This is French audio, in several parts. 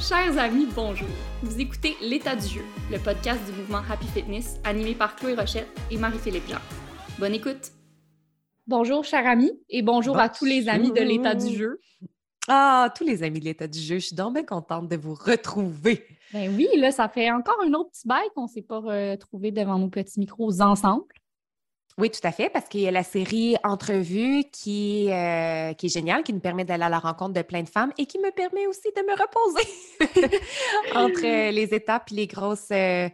Chers amis, bonjour. Vous écoutez L'état du jeu, le podcast du mouvement Happy Fitness animé par Chloé Rochette et Marie-Philippe Jean. Bonne écoute. Bonjour, chers amis, et bonjour, à tous les amis de l'état du jeu. Ah, tous les amis de l'état du jeu, je suis donc bien contente de vous retrouver. Ben oui, là, ça fait encore un autre petit bail qu'on ne s'est pas retrouvé devant nos petits micros ensemble. Oui, tout à fait, parce qu'il y a la série Entrevue qui, euh, qui est géniale, qui nous permet d'aller à la rencontre de plein de femmes et qui me permet aussi de me reposer entre les étapes et les grosses, euh,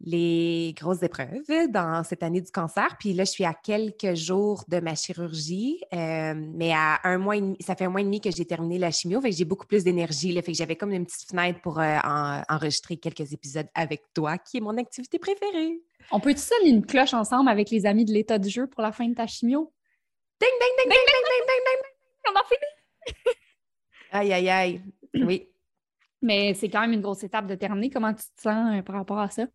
les grosses épreuves dans cette année du cancer. Puis là, je suis à quelques jours de ma chirurgie, euh, mais à un mois et demi, ça fait un mois et demi que j'ai terminé la chimio, fait que j'ai beaucoup plus d'énergie. Fait que j'avais comme une petite fenêtre pour enregistrer quelques épisodes avec toi, qui est mon activité préférée. On peut-tu sonner une cloche ensemble avec les amis de l'état du jeu pour la fin de ta chimio? Ding, ding, ding, ding, ding, ding, ding, ding, On a fini! aïe, aïe, aïe. Oui. Mais c'est quand même une grosse étape de terminer. Comment tu te sens par rapport à ça?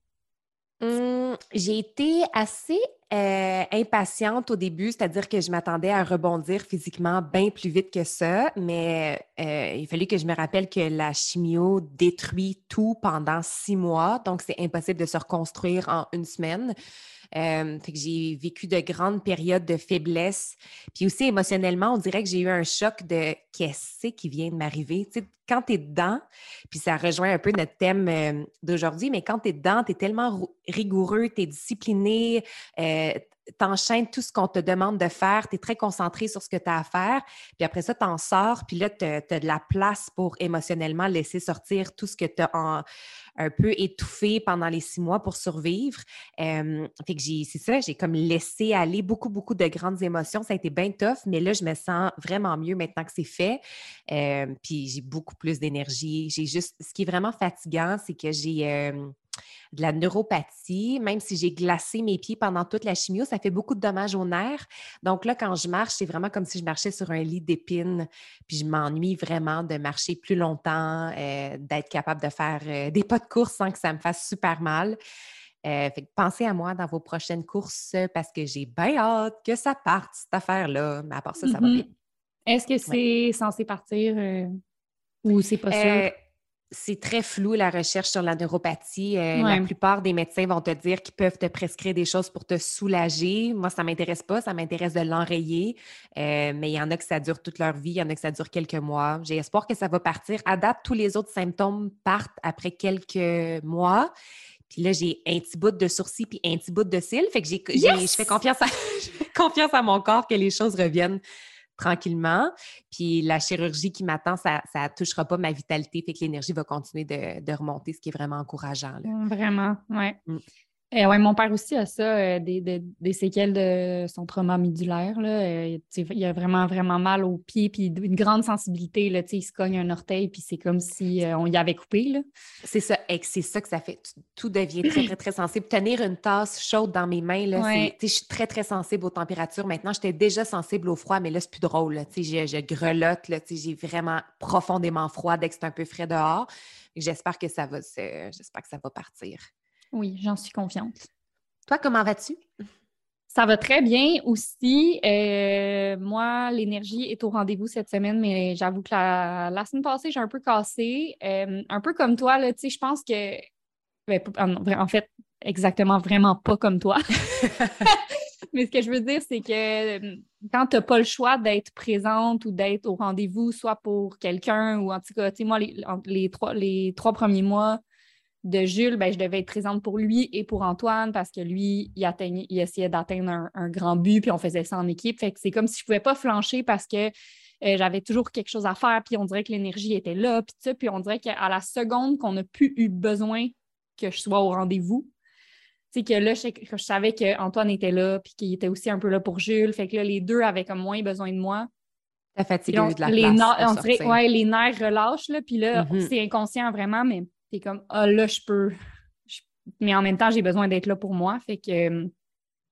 Hum, j'ai été assez impatiente au début, c'est-à-dire que je m'attendais à rebondir physiquement bien plus vite que ça, mais euh, il fallait que je me rappelle que la chimio détruit tout pendant six mois, donc c'est impossible de se reconstruire en une semaine. Euh, j'ai vécu de grandes périodes de faiblesse. Puis aussi émotionnellement, on dirait que j'ai eu un choc de qu'est-ce qui vient de m'arriver. Quand tu es dedans, puis ça rejoint un peu notre thème euh, d'aujourd'hui, mais quand tu es dedans, tu es tellement rigoureux, tu es discipliné, euh, t'enchaînes tout ce qu'on te demande de faire, tu es très concentré sur ce que tu as à faire, puis après ça, tu en sors, puis là, tu as, de la place pour émotionnellement laisser sortir tout ce que tu as un peu étouffé pendant les six mois pour survivre. Euh, fait que j'ai, c'est ça, j'ai comme laissé aller beaucoup, beaucoup de grandes émotions. Ça a été bien tough, mais là, je me sens vraiment mieux maintenant que c'est fait. Euh, puis j'ai beaucoup plus d'énergie. J'ai juste, ce qui est vraiment fatigant, c'est que j'ai... Euh, de la neuropathie. Même si j'ai glacé mes pieds pendant toute la chimio, ça fait beaucoup de dommages aux nerfs. Donc là, quand je marche, c'est vraiment comme si je marchais sur un lit d'épines. Puis je m'ennuie vraiment de marcher plus longtemps, euh, d'être capable de faire euh, des pas de course sans que ça me fasse super mal. Euh, fait pensez à moi dans vos prochaines courses parce que j'ai bien hâte que ça parte, cette affaire-là. Mais à part ça, ça va mm-hmm. bien. Est-ce que c'est censé partir ou c'est pas sûr? C'est très flou la recherche sur la neuropathie. Euh, la plupart des médecins vont te dire qu'ils peuvent te prescrire des choses pour te soulager. Moi, ça ne m'intéresse pas, ça m'intéresse de l'enrayer. Euh, mais il y en a que ça dure toute leur vie, il y en a que ça dure quelques mois. J'ai espoir que ça va partir. À date, tous les autres symptômes partent après quelques mois. Puis là, j'ai un petit bout de sourcil puis un petit bout de cils. Fait que j'ai, je fais confiance à, confiance à mon corps que les choses reviennent tranquillement. Puis la chirurgie qui m'attend, ça ne touchera pas ma vitalité, fait que l'énergie va continuer de, remonter, ce qui est vraiment encourageant. Vraiment, oui. Mm. Euh, ouais, mon père aussi a ça, euh, des, séquelles de son trauma médulaire. Là. Euh, il a vraiment, vraiment mal au pied, puis une grande sensibilité. Là, il se cogne un orteil, puis c'est comme si on y avait coupé. C'est ça, c'est ça que ça fait. Tout devient très, très, très sensible. Tenir une tasse chaude dans mes mains, là, je suis très, très sensible aux températures. Maintenant, j'étais déjà sensible au froid, mais là, c'est plus drôle. Je, je grelotte, j'ai vraiment profondément froid dès que c'est un peu frais dehors. J'espère que ça va j'espère que ça va partir. Oui, j'en suis confiante. Toi, comment vas-tu? Ça va très bien aussi. Euh, moi, l'énergie est au rendez-vous cette semaine, mais j'avoue que la, semaine passée, j'ai un peu cassé. Euh, un peu comme toi, là, tu sais, je pense que. Ben, en fait, exactement vraiment pas comme toi. mais ce que je veux dire, c'est que euh, quand tu n'as pas le choix d'être présente ou d'être au rendez-vous, soit pour quelqu'un ou en tout cas, tu sais, moi, les, trois, les trois premiers mois, de Jules, ben, je devais être présente pour lui et pour Antoine parce que lui, il, atteignait, il essayait d'atteindre un, grand but, puis on faisait ça en équipe. Fait que c'est comme si je ne pouvais pas flancher parce que euh, j'avais toujours quelque chose à faire, puis on dirait que l'énergie était là, puis ça, puis on dirait qu'à la seconde qu'on n'a plus eu besoin que je sois au rendez-vous, c'est que là, je, je savais qu'Antoine était là, puis qu'il était aussi un peu là pour Jules. Fait que là, les deux avaient comme moins besoin de moi. La fatigue de la les place. On dirait, ouais, les nerfs relâchent, là, puis là, mm-hmm. c'est inconscient vraiment, mais T'es comme, ah là, je peux. Mais en même temps, j'ai besoin d'être là pour moi. Fait que.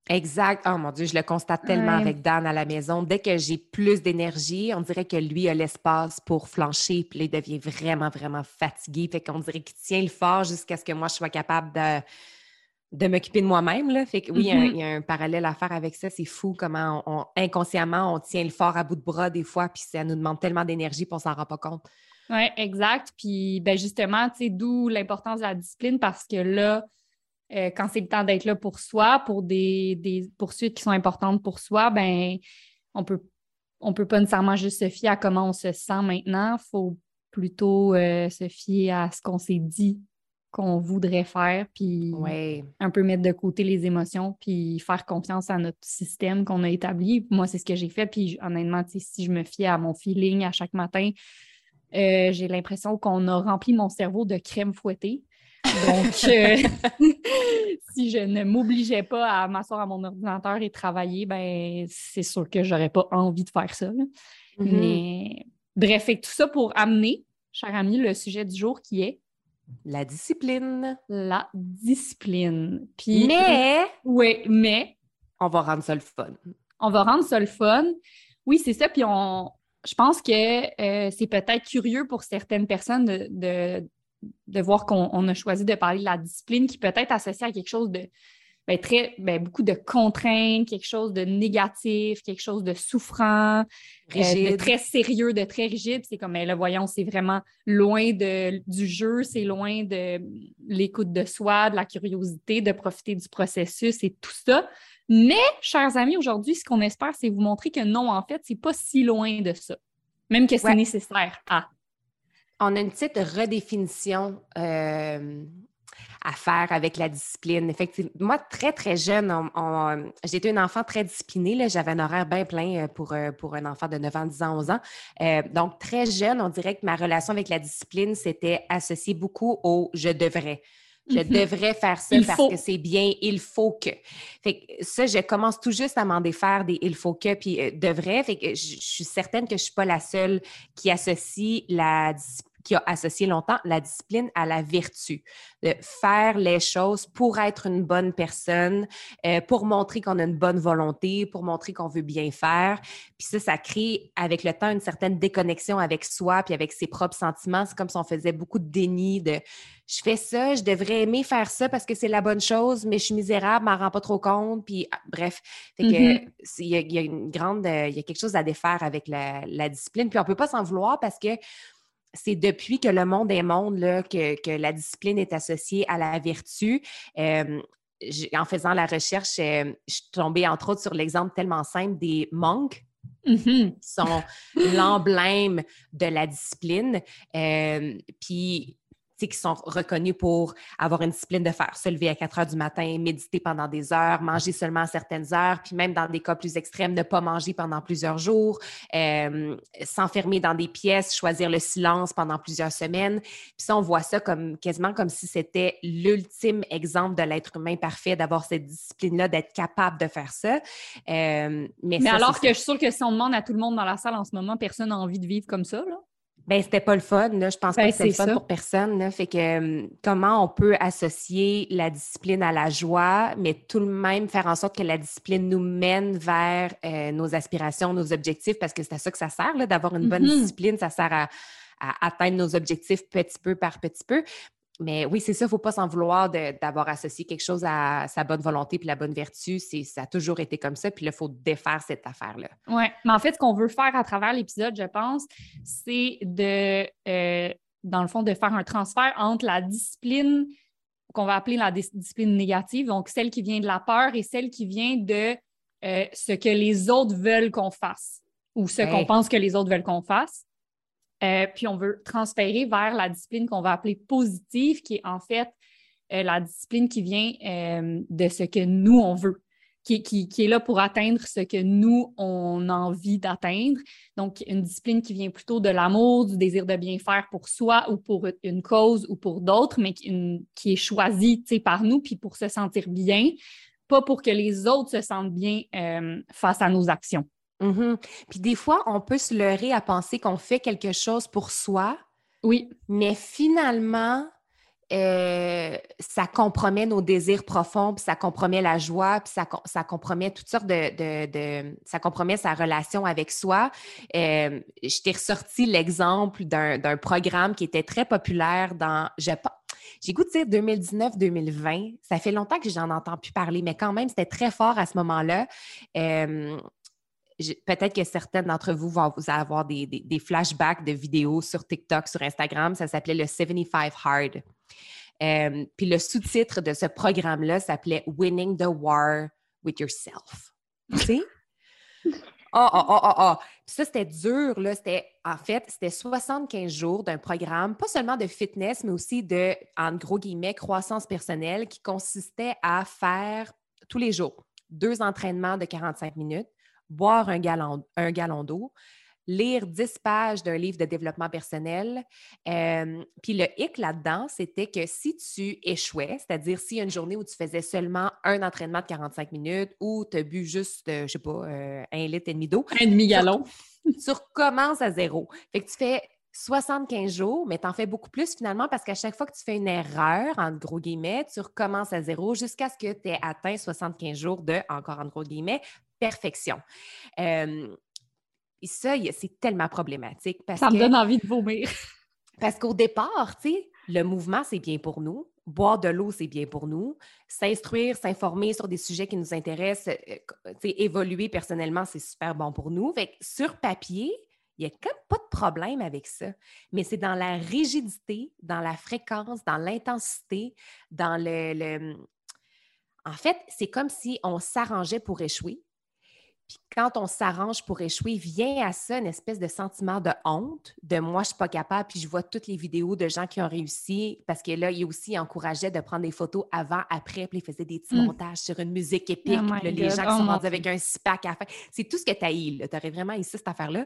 Exact. Oh mon Dieu, je le constate tellement avec Dan à la maison. Dès que j'ai plus d'énergie, on dirait que lui a l'espace pour flancher, puis il devient vraiment, vraiment fatigué. Fait qu'on dirait qu'il tient le fort jusqu'à ce que moi, je sois capable de, de m'occuper de moi-même. Fait que oui, il y, a un, mm-hmm. parallèle à faire avec ça. C'est fou comment on, inconsciemment, on tient le fort à bout de bras des fois, puis ça nous demande tellement d'énergie, qu'on s'en rend pas compte. Oui, exact. Puis ben justement, tu sais, d'où l'importance de la discipline parce que là, euh, quand c'est le temps d'être là pour soi, pour des, poursuites qui sont importantes pour soi, ben on peut on peut pas nécessairement juste se fier à comment on se sent maintenant. Il faut plutôt euh, se fier à ce qu'on s'est dit qu'on voudrait faire, puis un peu mettre de côté les émotions, puis faire confiance à notre système qu'on a établi. Moi, c'est ce que j'ai fait. Puis honnêtement, si je me fie à mon feeling à chaque matin, euh, j'ai l'impression qu'on a rempli mon cerveau de crème fouettée. Donc, euh, si je ne m'obligeais pas à m'asseoir à mon ordinateur et travailler, ben c'est sûr que j'aurais pas envie de faire ça. Mm-hmm. Mais bref, tout ça pour amener, cher ami, le sujet du jour qui est la discipline. La discipline. Puis, mais. Oui, mais. On va rendre ça le fun. On va rendre ça le fun. Oui, c'est ça. Puis on, je pense que euh, c'est peut-être curieux pour certaines personnes de, de voir qu'on a choisi de parler de la discipline qui peut être associée à quelque chose de ben, très, ben, beaucoup de contraintes, quelque chose de négatif, quelque chose de souffrant, euh, de très sérieux, de très rigide. C'est comme, ben, là, voyons, c'est vraiment loin de, du jeu, c'est loin de l'écoute de soi, de la curiosité, de profiter du processus et tout ça. Mais, chers amis, aujourd'hui, ce qu'on espère, c'est vous montrer que non, en fait, c'est pas si loin de ça. Même que c'est nécessaire à on a une petite redéfinition euh, à faire avec la discipline. Effectivement, moi, très, très jeune, j'étais une enfant très disciplinée. J'avais un horaire bien plein euh, pour, euh, pour un enfant de 9 ans, 10 ans, 11 ans. donc, très jeune, on dirait que ma relation avec la discipline s'était associée beaucoup au je devrais. Je mm-hmm. devrais faire ça parce que c'est bien, il faut que. Fait que ça, je commence tout juste à m'en défaire des il faut que, puis devrait. Fait que je, je, suis certaine que je ne suis pas la seule qui associe la discipline qui a associé longtemps la discipline à la vertu, de faire les choses pour être une bonne personne, euh, pour montrer qu'on a une bonne volonté, pour montrer qu'on veut bien faire. Puis ça, ça crée avec le temps une certaine déconnexion avec soi puis avec ses propres sentiments. C'est comme si on faisait beaucoup de déni de je fais ça, je devrais aimer faire ça parce que c'est la bonne chose, mais je suis misérable, je m'en rends pas trop compte. Puis ah, bref, mm-hmm. il y, a une grande, il y a quelque chose à défaire avec la, la discipline. Puis on peut pas s'en vouloir parce que c'est depuis que le monde est monde là, que, la discipline est associée à la vertu. Euh, en faisant la recherche, euh, je suis tombée entre autres sur l'exemple tellement simple des monks. Mm-hmm. qui sont l'emblème de la discipline. Euh, puis qui sont reconnus pour avoir une discipline de faire se lever à 4 heures du matin, méditer pendant des heures, manger seulement à certaines heures, puis même dans des cas plus extrêmes, ne pas manger pendant plusieurs jours, euh, s'enfermer dans des pièces, choisir le silence pendant plusieurs semaines. Puis ça, on voit ça comme quasiment comme si c'était l'ultime exemple de l'être humain parfait, d'avoir cette discipline-là, d'être capable de faire ça. Euh, mais, alors que je suis sûre que si on demande à tout le monde dans la salle en ce moment, personne n'a envie de vivre comme ça, là? Ben, c'était pas le fun. Là. Je pense pas ben, que c'est le fun pour personne. Là. Fait que euh, comment on peut associer la discipline à la joie, mais tout de même faire en sorte que la discipline nous mène vers euh, nos aspirations, nos objectifs, parce que c'est à ça que ça sert, d'avoir une bonne mm-hmm. discipline. Ça sert à, à, atteindre nos objectifs petit peu par petit peu. Mais oui, c'est ça, il ne faut pas s'en vouloir d'avoir associé quelque chose à sa bonne volonté puis la bonne vertu. Ça a toujours été comme ça, puis là, il faut défaire cette affaire-là. Oui, mais en fait, ce qu'on veut faire à travers l'épisode, je pense, c'est de, euh, dans le fond, de faire un transfert entre la discipline qu'on va appeler la discipline négative, donc celle qui vient de la peur et celle qui vient de euh, ce que les autres veulent qu'on fasse ou ce qu'on pense que les autres veulent qu'on fasse. Euh, puis on veut transférer vers la discipline qu'on va appeler positive, qui est en fait euh, la discipline qui vient euh, de ce que nous, on veut, qui, est là pour atteindre ce que nous, on a envie d'atteindre. Donc, une discipline qui vient plutôt de l'amour, du désir de bien faire pour soi ou pour une cause ou pour d'autres, mais qui, qui est choisie par nous, puis pour se sentir bien, pas pour que les autres se sentent bien face à nos actions. Mm-hmm. Puis des fois, on peut se leurrer à penser qu'on fait quelque chose pour soi. Oui. Mais finalement, euh, ça compromet nos désirs profonds, puis ça compromet la joie, puis ça, ça compromet toutes sortes de, Ça compromet sa relation avec soi. Euh, je t'ai ressorti l'exemple d'un programme qui était très populaire dans... Je, j'ai goût de dire 2019-2020. Ça fait longtemps que j'en entends plus parler, mais quand même, c'était très fort à ce moment-là. Euh, peut-être que certaines d'entre vous vont vous avoir des, flashbacks de vidéos sur TikTok, sur Instagram. Ça s'appelait le 75 Hard. Euh, puis le sous-titre de ce programme-là s'appelait Winning the War with Yourself. Tu sais? Ah, ah, ah, ah, ah. ça, c'était dur, là. C'était, en fait, c'était 75 jours d'un programme, pas seulement de fitness, mais aussi de, en gros guillemets, croissance personnelle qui consistait à faire tous les jours deux entraînements de 45 minutes, boire un gallon, un gallon d'eau, lire 10 pages d'un livre de développement personnel. puis le hic là-dedans, c'était que si tu échouais, c'est-à-dire si une journée où tu faisais seulement un entraînement de 45 minutes ou tu as bu juste, euh, je sais pas, euh, un litre et demi d'eau. Un demi-gallon. Tu, recommences à zéro. Fait que tu fais 75 jours, mais tu en fais beaucoup plus finalement parce qu'à chaque fois que tu fais une erreur, en gros guillemets, tu recommences à zéro jusqu'à ce que tu aies atteint 75 jours de, encore en gros guillemets, perfection. Et ça, c'est tellement problématique. Parce ça me donne envie de vomir. parce qu'au départ, tu sais, le mouvement, c'est bien pour nous. Boire de l'eau, c'est bien pour nous. S'instruire, s'informer sur des sujets qui nous intéressent, euh, évoluer personnellement, c'est super bon pour nous. Fait sur papier, il n'y a quand même pas de problème avec ça. Mais c'est dans la rigidité, dans la fréquence, dans l'intensité, dans le... En fait, c'est comme si on s'arrangeait pour échouer. Puis quand on s'arrange pour échouer, vient à ça une espèce de sentiment de honte, de moi, je suis pas capable, puis je vois toutes les vidéos de gens qui ont réussi, parce que là, il aussi encourageait de prendre des photos avant, après, puis il faisait des petits mmh. montages sur une musique épique, oh les gens qui sont oh rendus avec un SPAC à faire. C'est tout ce que tu as eu, tu aurais vraiment ici cette affaire-là.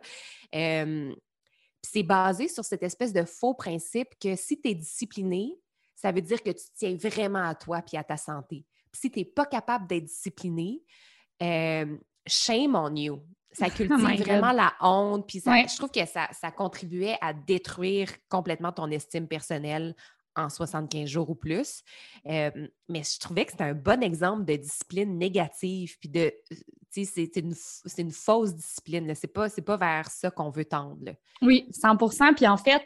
c'est basé sur cette espèce de faux principe que si tu es discipliné, ça veut dire que tu tiens vraiment à toi puis à ta santé. Puis si tu n'es pas capable d'être discipliné, shame on you. Ça oh cultive vraiment la honte, puis je trouve que ça, ça, contribuait à détruire complètement ton estime personnelle en 75 jours ou plus. mais je trouvais que c'était un bon exemple de discipline négative, puis de, c'est une, une, fausse discipline. C'est pas, pas vers ça qu'on veut tendre. Oui, 100% Puis en fait,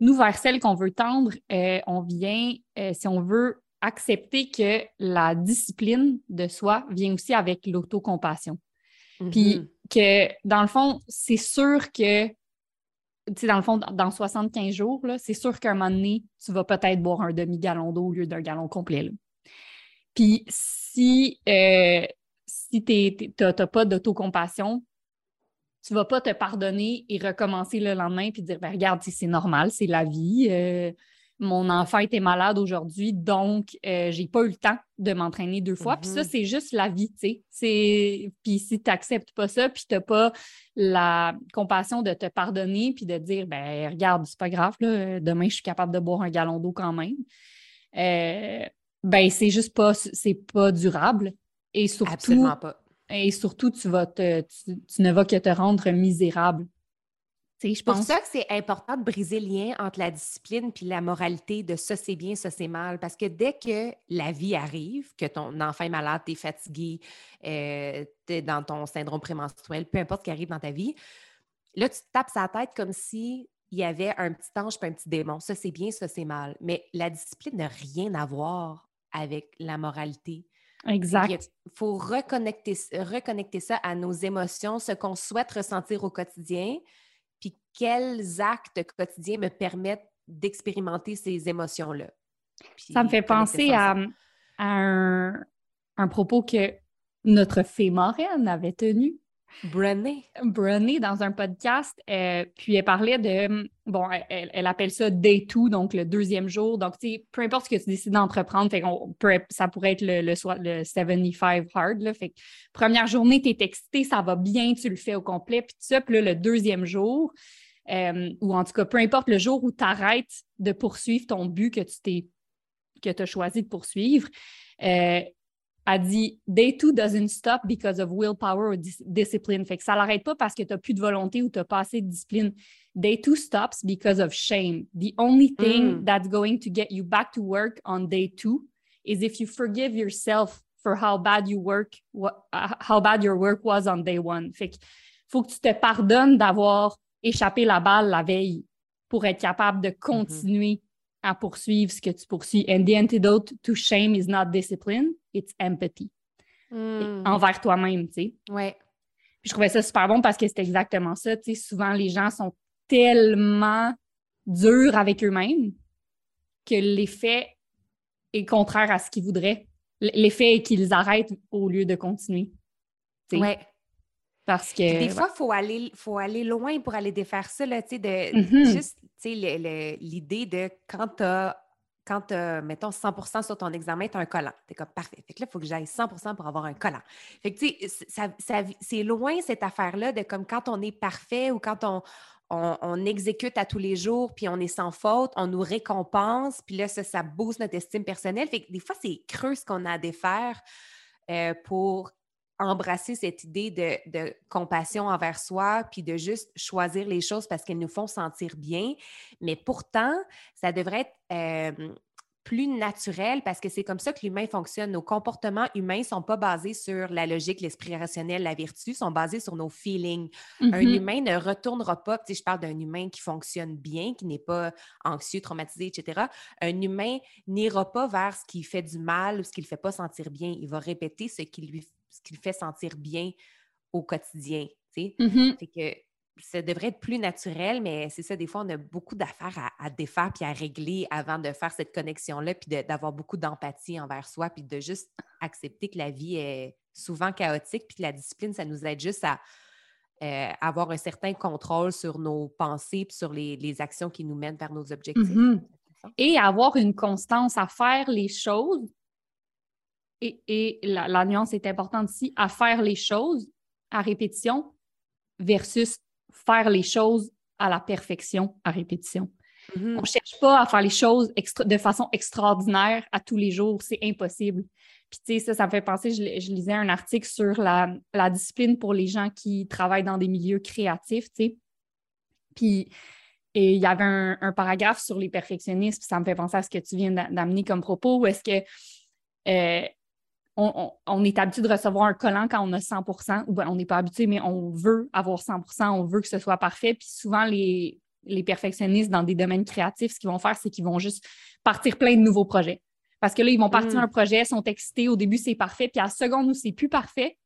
nous, vers celle qu'on veut tendre, euh, on vient, euh, si on veut accepter que la discipline de soi vient aussi avec l'autocompassion. Puis mm-hmm. que, dans le fond, c'est sûr que, tu sais, dans le fond, dans 75 jours, c'est sûr qu'à un moment donné, tu vas peut-être boire un demi-gallon d'eau au lieu d'un gallon complet. Puis si, euh, si tu n'as pas d'autocompassion, tu vas pas te pardonner et recommencer le lendemain puis dire, ben, regarde, c'est normal, c'est la vie. Euh, mon enfant était malade aujourd'hui, donc euh, j'ai pas eu le temps de m'entraîner deux fois. Puis ça, mm-hmm. c'est juste la vie, tu sais. Puis si tu n'acceptes pas ça, puis tu n'as pas la compassion de te pardonner, puis de dire, ben regarde, c'est pas grave, là, demain, je suis capable de boire un gallon d'eau quand même. Euh, ben c'est juste pas, c'est pas durable. Et surtout, Absolument pas. Et surtout, tu, vas te, tu ne vas que te rendre misérable c'est pour ça que c'est important de briser le lien entre la discipline puis la moralité de ça c'est bien, ça c'est mal. Parce que dès que la vie arrive, que ton enfant est malade, tu es fatigué, euh, tu es dans ton syndrome prémenstruel, peu importe ce qui arrive dans ta vie, là, tu te tapes sa tête comme si il y avait un petit ange puis un petit démon. Ça c'est bien, ça c'est mal. Mais la discipline n'a rien à voir avec la moralité. Exact. Il faut reconnecter, reconnecter ça à nos émotions, ce qu'on souhaite ressentir au quotidien, quels actes quotidiens me permettent d'expérimenter ces émotions-là. Ça me fait penser à, un, propos que notre fée marraine avait tenu. Brené. Brené, dans un podcast, euh, puis elle parlait de, bon, elle, appelle ça day two, donc le deuxième jour. Donc, tu sais, peu importe ce que tu décides d'entreprendre, ça pourrait être le, le, le 75 hard, là, fait que première journée, tu es excité, ça va bien, tu le fais au complet, puis ça, puis là, le deuxième jour, euh, ou en tout cas, peu importe le jour où tu arrêtes de poursuivre ton but que tu t'es que tu as choisi de poursuivre, euh, a dit Day two doesn't stop because of willpower or discipline. Fait que ça l'arrête pas parce que tu n'as plus de volonté ou tu n'as pas assez de discipline. Day two stops because of shame. The only thing mm. that's going to get you back to work on day two is if you forgive yourself for how bad you work, how bad your work was on day one. Fait que faut que tu te pardonnes d'avoir échappé la balle la veille pour être capable de mm-hmm. continuer à poursuivre ce que tu poursuis. And the antidote to shame is not discipline, it's empathy. Hmm. Envers toi-même, tu sais. Ouais. je trouvais ça super bon parce que c'est exactement ça. Tu sais, souvent, les gens sont tellement durs avec eux-mêmes que l'effet est contraire à ce qu'ils voudraient. L'effet est qu'ils arrêtent au lieu de continuer. Oui. Parce que. des fois, il faut, aller, faut aller loin pour aller défaire ça, là, tu sais, de, mm-hmm. juste, tu sais, l'idée de quand tu as quand tu as, mettons, 100 sur ton examen, tu as un collant. Tu es comme parfait. Fait que là, il faut que j'aille 100 pour avoir un collant. Fait que, tu sais, c'est loin cette affaire-là de comme quand on est parfait ou quand on, on, exécute à tous les jours, puis on est sans faute, on nous récompense, puis là, ça, ça booste notre estime personnelle. Fait que des fois, c'est creux ce qu'on a à défaire euh, pour embrasser cette idée de, compassion envers soi, puis de juste choisir les choses parce qu'elles nous font sentir bien. Mais pourtant, ça devrait être euh, plus naturel parce que c'est comme ça que l'humain fonctionne. Nos comportements humains ne sont pas basés sur la logique, l'esprit rationnel, la vertu, sont basés sur nos feelings. Un mm-hmm. humain ne retournera pas, si je parle d'un humain qui fonctionne bien, qui n'est pas anxieux, traumatisé, etc. Un humain n'ira pas vers ce qui fait du mal ou ce qui ne le fait pas sentir bien. Il va répéter ce qui lui ce qui le fait sentir bien au quotidien. Mm-hmm. que ça devrait être plus naturel, mais c'est ça, des fois, on a beaucoup d'affaires à, défaire puis à régler avant de faire cette connexion-là, puis d'avoir beaucoup d'empathie envers soi, puis de juste accepter que la vie est souvent chaotique, puis que la discipline, ça nous aide juste à euh, avoir un certain contrôle sur nos pensées, puis sur les, actions qui nous mènent vers nos objectifs. Mm-hmm. Et avoir une constance à faire les choses. Et, et la, la nuance est importante ici, à faire les choses à répétition versus faire les choses à la perfection à répétition. Mm-hmm. On ne cherche pas à faire les choses de façon extraordinaire à tous les jours, c'est impossible. Puis, tu sais, ça, ça me fait penser, je, lisais un article sur la, discipline pour les gens qui travaillent dans des milieux créatifs, tu sais. Puis, il y avait un, paragraphe sur les perfectionnistes, puis ça me fait penser à ce que tu viens d'amener comme propos, où est-ce que euh, on, est habitué de recevoir un collant quand on a 100 ou ben, on n'est pas habitué, mais on veut avoir 100 on veut que ce soit parfait. Puis souvent, les, perfectionnistes dans des domaines créatifs, ce qu'ils vont faire, c'est qu'ils vont juste partir plein de nouveaux projets. Parce que là, ils vont partir mm. un projet, sont excités, au début, c'est parfait, puis à la seconde où c'est plus parfait,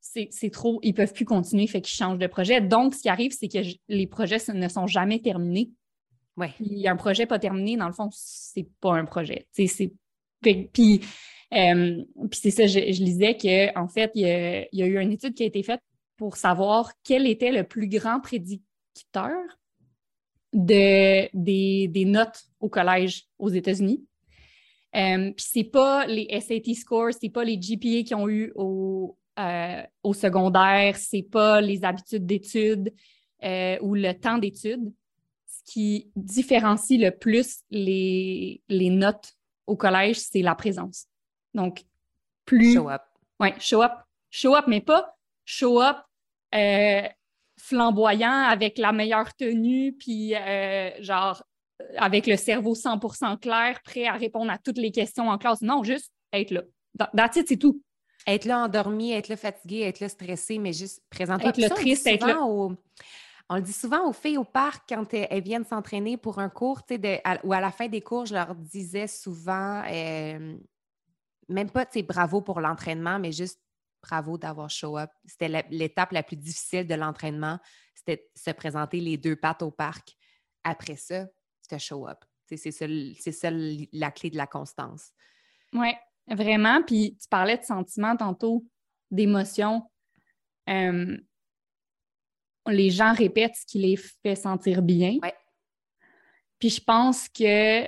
c'est trop, ils peuvent plus continuer, fait qu'ils changent de projet. Donc, ce qui arrive, c'est que les projets ne sont jamais terminés. Ouais. Puis un projet pas terminé, dans le fond, c'est pas un projet. Puis euh, puis c'est ça, je, lisais qu'en en fait, il y, a, eu une étude qui a été faite pour savoir quel était le plus grand prédicteur de, des, notes au collège aux États-Unis. Euh, puis c'est pas les SAT scores, c'est pas les GPA qui ont eu au, euh, au secondaire, c'est pas les habitudes d'études euh, ou le temps d'études. Ce qui différencie le plus les notes au collège, c'est la présence. Donc, plus. Show up. Oui, show up. Show up, mais pas show up euh, flamboyant avec la meilleure tenue, puis euh, genre avec le cerveau 100% clair, prêt à répondre à toutes les questions en classe. Non, juste être là. That's it, c'est tout. Être là endormi, être là fatigué, être là stressé, mais juste présenter. Être là triste, être là. On le dit souvent aux filles au parc quand elles, viennent s'entraîner pour un cours, de, ou à la fin des cours, je leur disais souvent, euh, même pas, tu sais, bravo pour l'entraînement, mais juste bravo d'avoir show up. C'était l'étape la plus difficile de l'entraînement, c'était se présenter les deux pattes au parc. Après ça, c'était show up. C'est ça, la clé de la constance. Oui, vraiment. Puis tu parlais de sentiments tantôt, d'émotions. les gens répètent ce qui les fait sentir bien. Ouais. Puis je pense que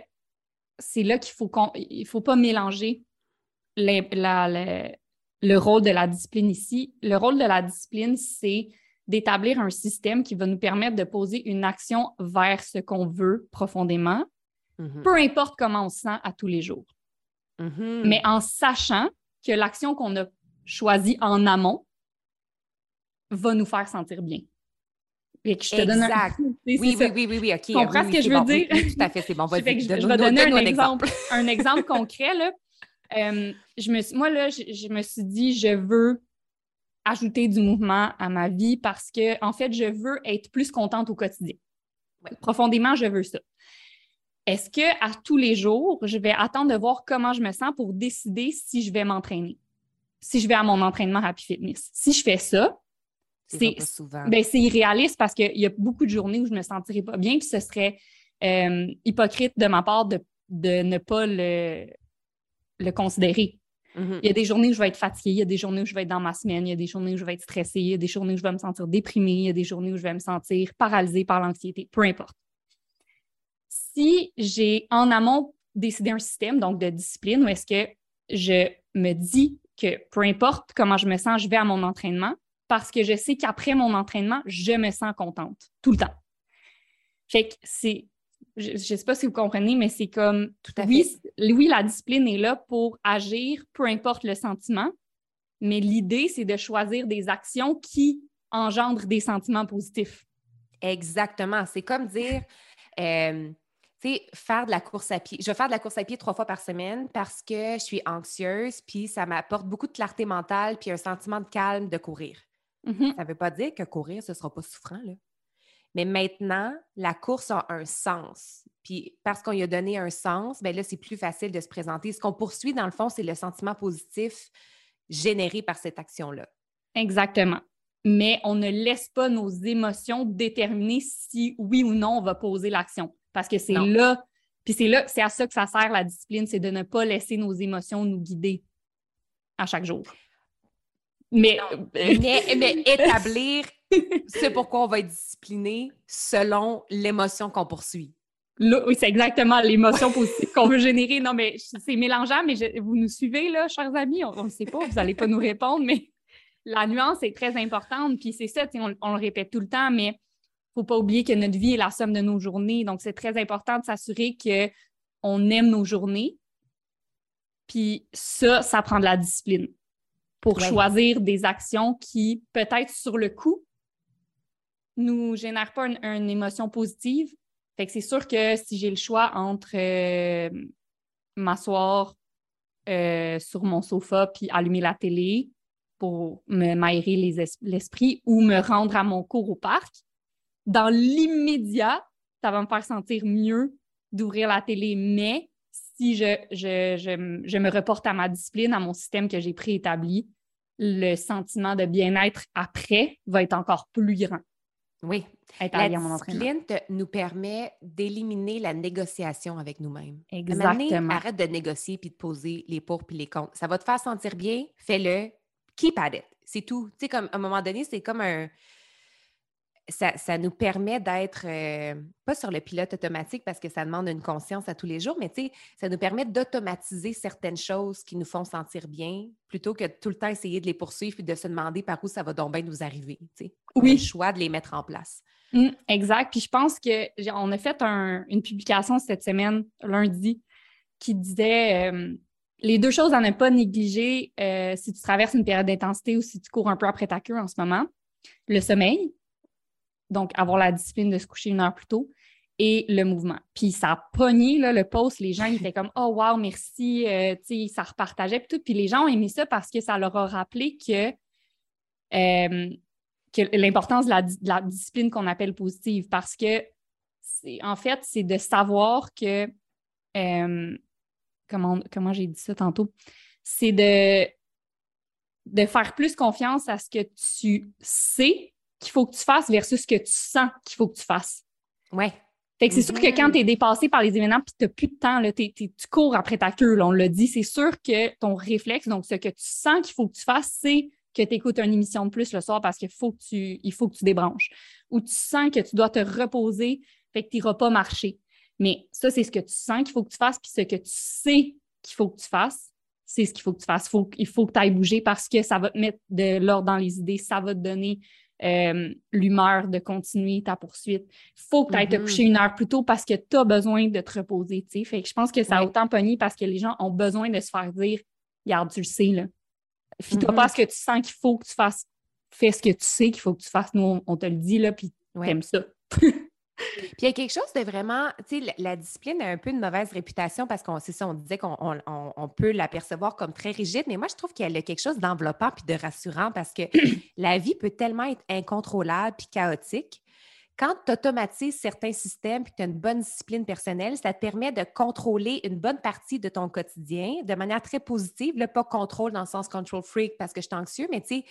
c'est là qu'il faut qu'on il faut pas mélanger le rôle de la discipline ici. Le rôle de la discipline, c'est d'établir un système qui va nous permettre de poser une action vers ce qu'on veut profondément, mm-hmm. peu importe comment on se sent à tous les jours. Mm-hmm. Mais en sachant que l'action qu'on a choisie en amont va nous faire sentir bien. Et que je te exact. donne un... oui, oui, oui, oui, oui, OK. Tu comprends ce que je veux dire? tout à fait, c'est bon. je, je vais donner un exemple, un exemple concret. Là. Euh, je me, moi, là, je, me suis dit, je veux ajouter du mouvement à ma vie parce que, en fait, je veux être plus contente au quotidien. Profondément, je veux ça. Est-ce que à tous les jours, je vais attendre de voir comment je me sens pour décider si je vais m'entraîner, si je vais à mon entraînement Happy Fitness? Si je fais ça, C'est. Ben, irréaliste parce qu'il y a beaucoup de journées où je me sentirais pas bien, puis ce serait euh, hypocrite de ma part de, ne pas le, le considérer. Mm-hmm. Il y a des journées où je vais être fatiguée, il y a des journées où je vais être dans ma semaine, il y a des journées où je vais être stressée, il y a des journées où je vais me sentir déprimée, il y a des journées où je vais me sentir paralysée par l'anxiété, peu importe. Si j'ai en amont décidé un système, donc de discipline, où est-ce que je me dis que peu importe comment je me sens, je vais à mon entraînement parce que je sais qu'après mon entraînement, je me sens contente tout le temps. Fait que c'est je ne sais pas si vous comprenez, mais c'est comme, Tout à oui, fait. oui, la discipline est là pour agir, peu importe le sentiment, mais l'idée, c'est de choisir des actions qui engendrent des sentiments positifs. Exactement. C'est comme dire, euh, tu sais, faire de la course à pied. Je vais faire de la course à pied trois fois par semaine parce que je suis anxieuse, puis ça m'apporte beaucoup de clarté mentale, puis un sentiment de calme de courir. Mm-hmm. Ça ne veut pas dire que courir, ce ne sera pas souffrant, là. Mais maintenant, la course a un sens. Puis parce qu'on lui a donné un sens, bien là, c'est plus facile de se présenter. Ce qu'on poursuit, dans le fond, c'est le sentiment positif généré par cette action-là. Exactement. Mais on ne laisse pas nos émotions déterminer si oui ou non on va poser l'action. Parce que c'est là, puis c'est là, c'est à ça que ça sert la discipline, c'est de ne pas laisser nos émotions nous guider à chaque jour. Mais, mais, établir c'est pourquoi on va être discipliné selon l'émotion qu'on poursuit. oui, c'est exactement l'émotion positive qu'on veut générer. Non, mais c'est mélangeant, mais vous nous suivez, là, chers amis? On ne sait pas, vous n'allez pas nous répondre, mais la nuance est très importante. Puis c'est ça, on, on, le répète tout le temps, mais il ne faut pas oublier que notre vie est la somme de nos journées. Donc, c'est très important de s'assurer qu'on aime nos journées. Puis ça, ça prend de la discipline pour choisir des actions qui, peut-être sur le coup, nous génère pas une, émotion positive. Fait que c'est sûr que si j'ai le choix entre euh, m'asseoir euh, sur mon sofa puis allumer la télé pour me m'aérer l'esprit ou me rendre à mon cours au parc, dans l'immédiat, ça va me faire sentir mieux d'ouvrir la télé. Mais si je, je, je, me reporte à ma discipline, à mon système que j'ai préétabli, le sentiment de bien-être après va être encore plus grand. Oui. la discipline nous permet d'éliminer la négociation avec nous-mêmes. Exactement. arrête de négocier puis de poser les pour puis les contre. Ça va te faire sentir bien, fais-le. Keep at it. C'est tout. Tu sais, comme à un moment donné, c'est comme un, ça, nous permet d'être euh, pas sur le pilote automatique parce que ça demande une conscience à tous les jours, mais ça nous permet d'automatiser certaines choses qui nous font sentir bien plutôt que tout le temps essayer de les poursuivre et de se demander par où ça va donc bien nous arriver. Oui. Le choix de les mettre en place. Mmh, exact. Puis je pense qu'on a fait une publication cette semaine, lundi, qui disait euh, les deux choses à ne pas négliger euh, si tu traverses une période d'intensité ou si tu cours un peu après ta queue en ce moment. Le sommeil, donc avoir la discipline de se coucher une heure plus tôt, et le mouvement. Puis ça a pogné là, le post, les gens ils étaient comme Oh wow, merci, euh, ça repartageait puis tout. Puis les gens ont aimé ça parce que ça leur a rappelé que, euh, que l'importance de la, discipline qu'on appelle positive. Parce que en fait, c'est de savoir que euh, comment, comment j'ai dit ça tantôt? C'est de, de faire plus confiance à ce que tu sais qu'il faut que tu fasses versus ce que tu sens qu'il faut que tu fasses. Ouais. Fait que c'est sûr que quand tu es dépassé par les événements puis tu n'as plus de temps, là, tu cours après ta queue, on l'a dit, c'est sûr que ton réflexe, donc ce que tu sens qu'il faut que tu fasses, c'est que tu écoutes une émission de plus le soir parce qu'il faut que tu, il faut que tu débranches. Ou tu sens que tu dois te reposer, fait que tu n'iras pas marcher. Mais ça, c'est ce que tu sens qu'il faut que tu fasses, puis ce que tu sais qu'il faut que tu fasses, c'est ce qu'il faut que tu fasses. Faut, il faut que tu ailles bouger parce que ça va te mettre de l'ordre dans les idées, ça va te donner euh, l'humeur de continuer ta poursuite. Il faut que tu ailles te mm-hmm. coucher une heure plus tôt parce que tu as besoin de te reposer. Fait que je pense que ça a autant pogné parce que les gens ont besoin de se faire dire Regarde, tu le sais, là. Fie-toi mm-hmm. pas ce que tu sens qu'il faut que tu fasses. Fais ce que tu sais qu'il faut que tu fasses. Nous, on, te le dit, là, puis t'aimes ça. Puis il y a quelque chose de vraiment, tu sais, la, discipline a un peu une mauvaise réputation parce qu'on, c'est ça, on disait qu'on on, peut l'apercevoir comme très rigide, mais moi, je trouve qu'elle a quelque chose d'enveloppant puis de rassurant parce que la vie peut tellement être incontrôlable puis chaotique. Quand tu automatises certains systèmes et que tu as une bonne discipline personnelle, ça te permet de contrôler une bonne partie de ton quotidien de manière très positive. Le pas contrôle dans le sens control freak parce que je suis anxieux, mais tu sais,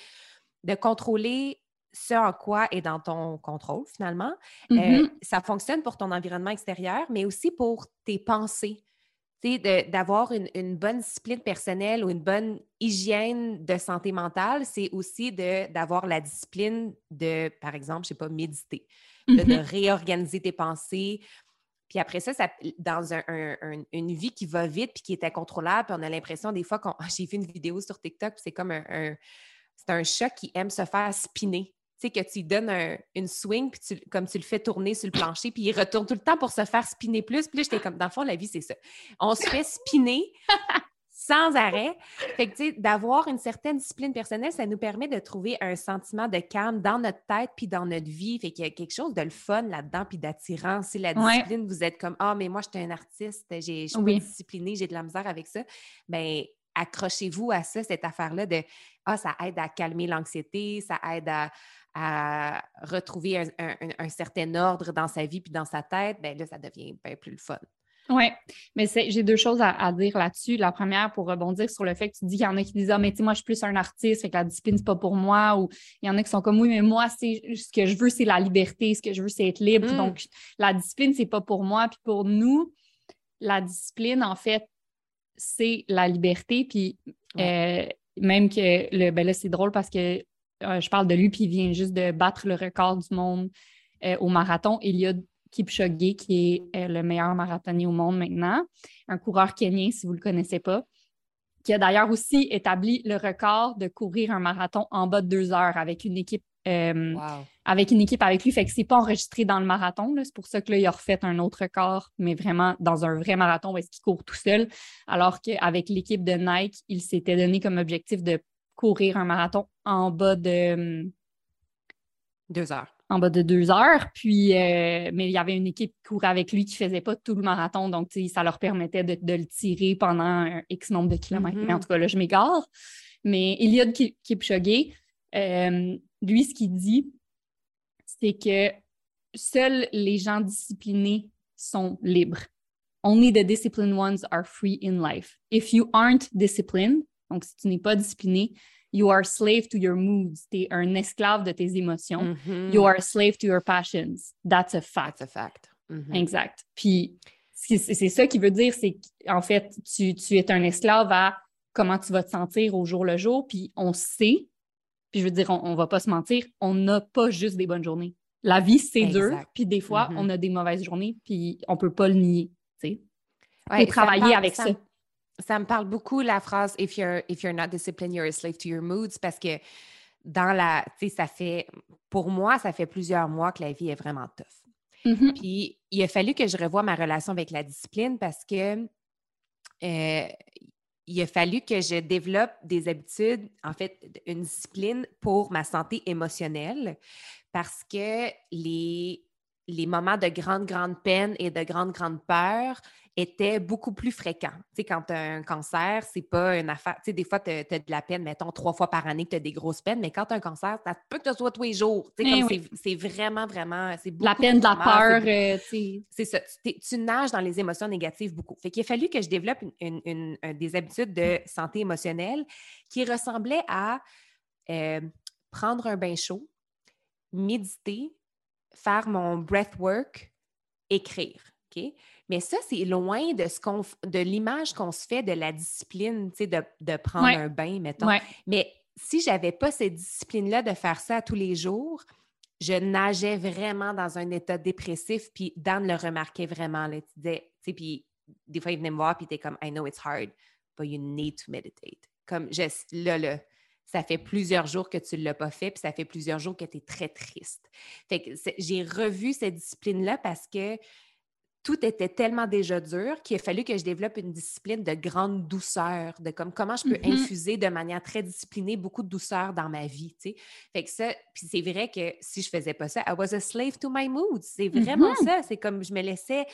de contrôler ce en quoi est dans ton contrôle finalement. Euh, Mhm. ça fonctionne pour ton environnement extérieur, mais aussi pour tes pensées. D'avoir une, une bonne discipline personnelle ou une bonne hygiène de santé mentale, c'est aussi d'avoir la discipline de, par exemple, je sais pas, méditer, de, de Mhm. réorganiser tes pensées. Puis après ça, ça dans un- un- un- une vie qui va vite puis qui est incontrôlable, puis on a l'impression des fois qu'on. J'ai vu une vidéo sur TikTok, c'est comme un, un- c'est un chat qui aime se faire spinner. Sais, que tu lui donnes un- une swing, puis tu- comme tu le fais tourner sur le plancher, puis il retourne tout le temps pour se faire spinner plus. Puis là, j'étais comme, dans le fond, la vie, c'est ça. On se fait spinner sans arrêt. Fait que, tu sais, d'avoir une certaine discipline personnelle, ça nous permet de trouver un sentiment de calme dans notre tête puis dans notre vie. Fait qu'il y a quelque chose de le fun là-dedans puis d'attirant. Si la Ouais. discipline, vous êtes comme, ah, mais moi, je suis un artiste, j'ai- je suis Oui. disciplinée, j'ai de la misère avec ça, bien, accrochez-vous à ça, cette affaire-là de, ah, ça aide à calmer l'anxiété, ça aide à, à retrouver un, un- un- un certain ordre dans sa vie puis dans sa tête, bien là, ça devient bien plus le fun. Oui, mais j'ai deux choses à, à dire là-dessus. La première, pour rebondir sur le fait que tu dis qu'il y en a qui disent Ah, mais tu sais, moi, je suis plus un artiste, fait que la discipline, c'est pas pour moi. Ou il y en a qui sont comme Oui, mais moi, c'est ce que je veux, c'est la liberté, ce que je veux, c'est être libre. Mm. Donc, la discipline, c'est pas pour moi. Puis pour nous, la discipline, en fait, c'est la liberté. Puis euh, même que le ben là, c'est drôle parce que euh, je parle de lui, puis il vient juste de battre le record du monde euh, au marathon. Eliud Kipchoge, qui est euh, le meilleur marathonnier au monde maintenant, un coureur kenyan, si vous ne le connaissez pas, qui a d'ailleurs aussi établi le record de courir un marathon en bas de deux heures avec une équipe. euh, Wow. avec une équipe avec lui, fait que c'est pas enregistré dans le marathon. C'est pour ça que là, il a refait un autre record, mais vraiment dans un vrai marathon où est-ce qu'il court tout seul. Alors qu'avec l'équipe de Nike, il s'était donné comme objectif de courir un marathon en bas de, Deux heures. en bas de deux heures. Puis, euh, mais il y avait une équipe qui courait avec lui qui faisait pas tout le marathon. Donc, ça leur permettait de, de le tirer pendant un X nombre de kilomètres. Mhm. Mais en tout cas, là, je m'égare. Mais Eliud Ki- Kipchoge, euh, lui, ce qu'il dit, c'est que seuls les gens disciplinés sont libres. Only the disciplined ones are free in life. If you aren't disciplined, donc si tu n'es pas discipliné, you are slave to your moods. Tu es un esclave de tes émotions. Mhm. You are a slave to your passions. That's a fact. That's a fact. Mhm. Exact. Puis c'est ça qui veut dire, c'est qu'en fait, tu, tu es un esclave à comment tu vas te sentir au jour le jour. Puis on sait, puis je veux dire, on, on va pas se mentir, on n'a pas juste des bonnes journées. La vie, c'est dur. Puis des fois, Mhm. on a des mauvaises journées, puis on peut pas le nier. tu sais. Ouais, Faut ça travailler parle- avec ça. Ça me parle beaucoup la phrase if you're if you're not disciplined, you're a slave to your moods parce que dans la, tu sais, ça fait pour moi, ça fait plusieurs mois que la vie est vraiment tough. Mhm. Puis il a fallu que je revoie ma relation avec la discipline parce que euh, il a fallu que je développe des habitudes, en fait, une discipline pour ma santé émotionnelle parce que les, les moments de grande, grande peine et de grande, grande peur étaient beaucoup plus fréquents. Tu sais, quand tu as un cancer, c'est pas une affaire. Tu sais, des fois, tu as, de la peine, mettons, trois fois par année que tu as des grosses peines, mais quand tu as un cancer, ça peut que ce soit tous les jours. Tu sais, Eh oui. c'est- vraiment, vraiment. La peine, de la peur, c'est euh, c'est ça. Tu, nages dans les émotions négatives beaucoup. Fait qu'il a fallu que je développe une- une- une- un- des habitudes de santé émotionnelle qui ressemblaient à euh, prendre un bain chaud, méditer, faire mon breathwork, écrire. OK? Mais ça, c'est loin de, ce qu'on, de l'image qu'on se fait de la discipline, tu sais, de, de prendre Ouais. un bain, mettons. Ouais. Mais si j'avais pas cette discipline-là de faire ça tous les jours, je nageais vraiment dans un état dépressif, puis Dan le remarquait vraiment. Là, tu disais, tu sais, puis des fois, il venait me voir, puis il était comme, I know it's hard, but you need to meditate. Comme, je, là, là, ça fait plusieurs jours que tu ne l'as pas fait, puis ça fait plusieurs jours que tu es très triste. Fait que j'ai revu cette discipline-là parce que tout était tellement déjà dur qu'il a fallu que je développe une discipline de grande douceur, de comme comment je peux Mhm. infuser de manière très disciplinée beaucoup de douceur dans ma vie, tu sais. Fait que ça, puis c'est vrai que si je faisais pas ça, I was a slave to my moods. C'est vraiment Mhm. ça. C'est comme je me laissais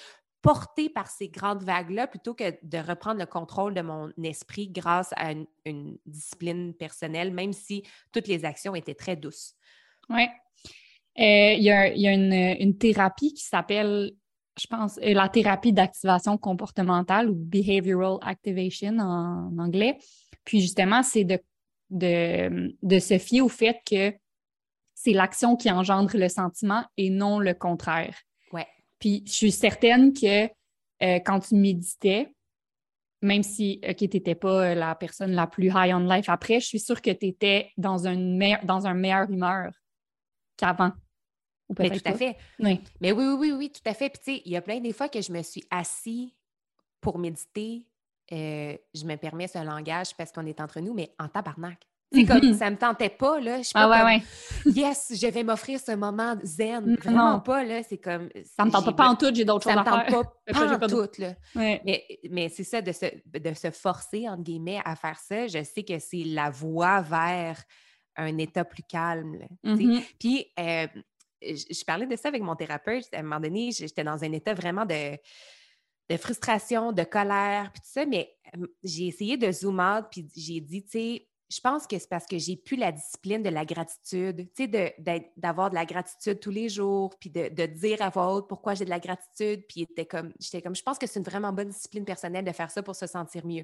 porter par ces grandes vagues-là plutôt que de reprendre le contrôle de mon esprit grâce à une, discipline personnelle, même si toutes les actions étaient très douces. Oui. Il y a, il y a une, thérapie qui s'appelle, je pense, euh, la thérapie d'activation comportementale ou behavioral activation en, anglais. Puis justement, c'est de, de se fier au fait que c'est l'action qui engendre le sentiment et non le contraire. Puis je suis certaine que euh, quand tu méditais, même si tu n'étais pas la personne la plus high on life après, je suis sûre que tu étais dans, une dans un meilleur humeur qu'avant. Mais tout à fait. Oui. Mais oui, oui, oui, oui, tout à fait. Puis tu sais, il y a plein des fois que je me suis assis pour méditer. Euh, je me permets ce langage parce qu'on est entre nous, mais en tabarnak. C'est comme mhm. ça me tentait pas, là. Je suis ah ouais, ouais. yes, je vais m'offrir ce moment zen. Vraiment pas, là. C'est comme. Ça me tente pas, en tout, j'ai d'autres choses à faire. Ça me tente pas, en tout, là. Mais, mais c'est ça, de se, de se forcer, entre guillemets, à faire ça. Je sais que c'est la voie vers un état plus calme. Mm-hmm. Puis, euh, je, parlais de ça avec mon thérapeute. À un moment donné, j'étais dans un état vraiment de, de frustration, de colère, puis tout ça. Mais j'ai essayé de zoom out, puis j'ai dit, tu sais, je pense que c'est parce que j'ai plus la discipline de la gratitude, tu sais, d'avoir de, la gratitude tous les jours, puis de, dire à voix haute pourquoi j'ai de la gratitude, puis était comme, j'étais comme, je pense que c'est une vraiment bonne discipline personnelle de faire ça pour se sentir mieux.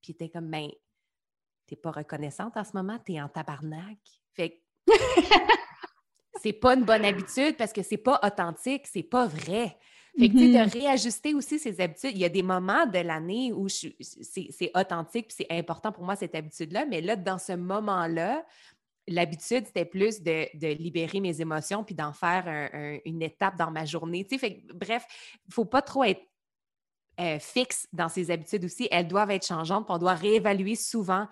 Puis était comme, ben, t'es pas reconnaissante en ce moment, t'es en tabarnak. Fait que c'est pas une bonne habitude parce que c'est pas authentique, c'est pas vrai. Fait que, tu sais, de mm-hmm. réajuster aussi ses habitudes. Il y a des moments de l'année où c'est authentique puis c'est important pour moi, cette habitude-là. Mais là, dans ce moment-là, l'habitude, c'était plus de, libérer mes émotions puis d'en faire une étape dans ma journée. Tu sais, fait bref, il ne faut pas trop être euh, fixe dans ses habitudes aussi. Elles doivent être changeantes. on doit réévaluer souvent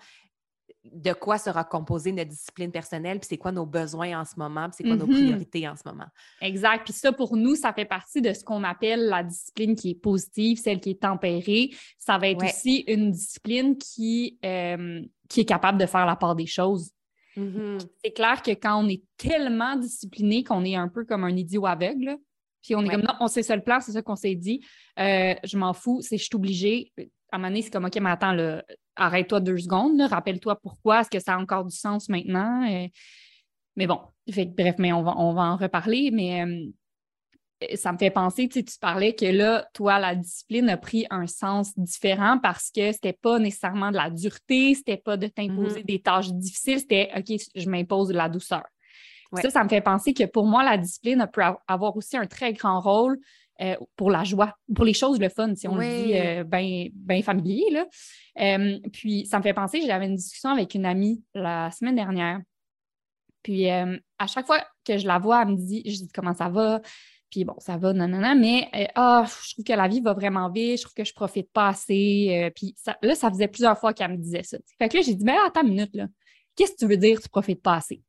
de quoi sera composée notre discipline personnelle, puis c'est quoi nos besoins en ce moment, puis c'est quoi nos mm-hmm. priorités en ce moment. Exact. Puis ça, pour nous, ça fait partie de ce qu'on appelle la discipline qui est positive, celle qui est tempérée. Ça va être aussi une discipline qui, euh, qui est capable de faire la part des choses. Mm-hmm. C'est clair que quand on est tellement discipliné qu'on est un peu comme un idiot aveugle, puis on est comme non, on sait ça le plan, c'est ça qu'on s'est dit, euh, je m'en fous, c'est je suis obligée à un moment donné, c'est comme OK, mais attends, arrête-toi deux secondes, rappelle-toi pourquoi, est-ce que ça a encore du sens maintenant? Euh, mais bon, bref, mais on va, on va en reparler, mais euh, ça me fait penser, tu, parlais que là, toi, la discipline a pris un sens différent parce que c'était pas nécessairement de la dureté, c'était pas de t'imposer mm-hmm. des tâches difficiles, c'était OK, je m'impose de la douceur. Ça, ça me fait penser que pour moi, la discipline peut avoir aussi un très grand rôle euh, pour la joie, pour les choses le fun, si on le dit euh, bien familier. Là. Euh, puis ça me fait penser, j'avais une discussion avec une amie la semaine dernière. Puis à chaque fois que je la vois, elle me dit, je dis comment ça va. Puis bon, ça va, non, non, non, mais ah, je trouve que la vie va vraiment vite, je trouve que je profite pas assez. puis là, ça faisait plusieurs fois qu'elle me disait ça. Fait que là, j'ai dit, mais attends une minute, là. Qu'est-ce que tu veux dire, tu profites pas assez?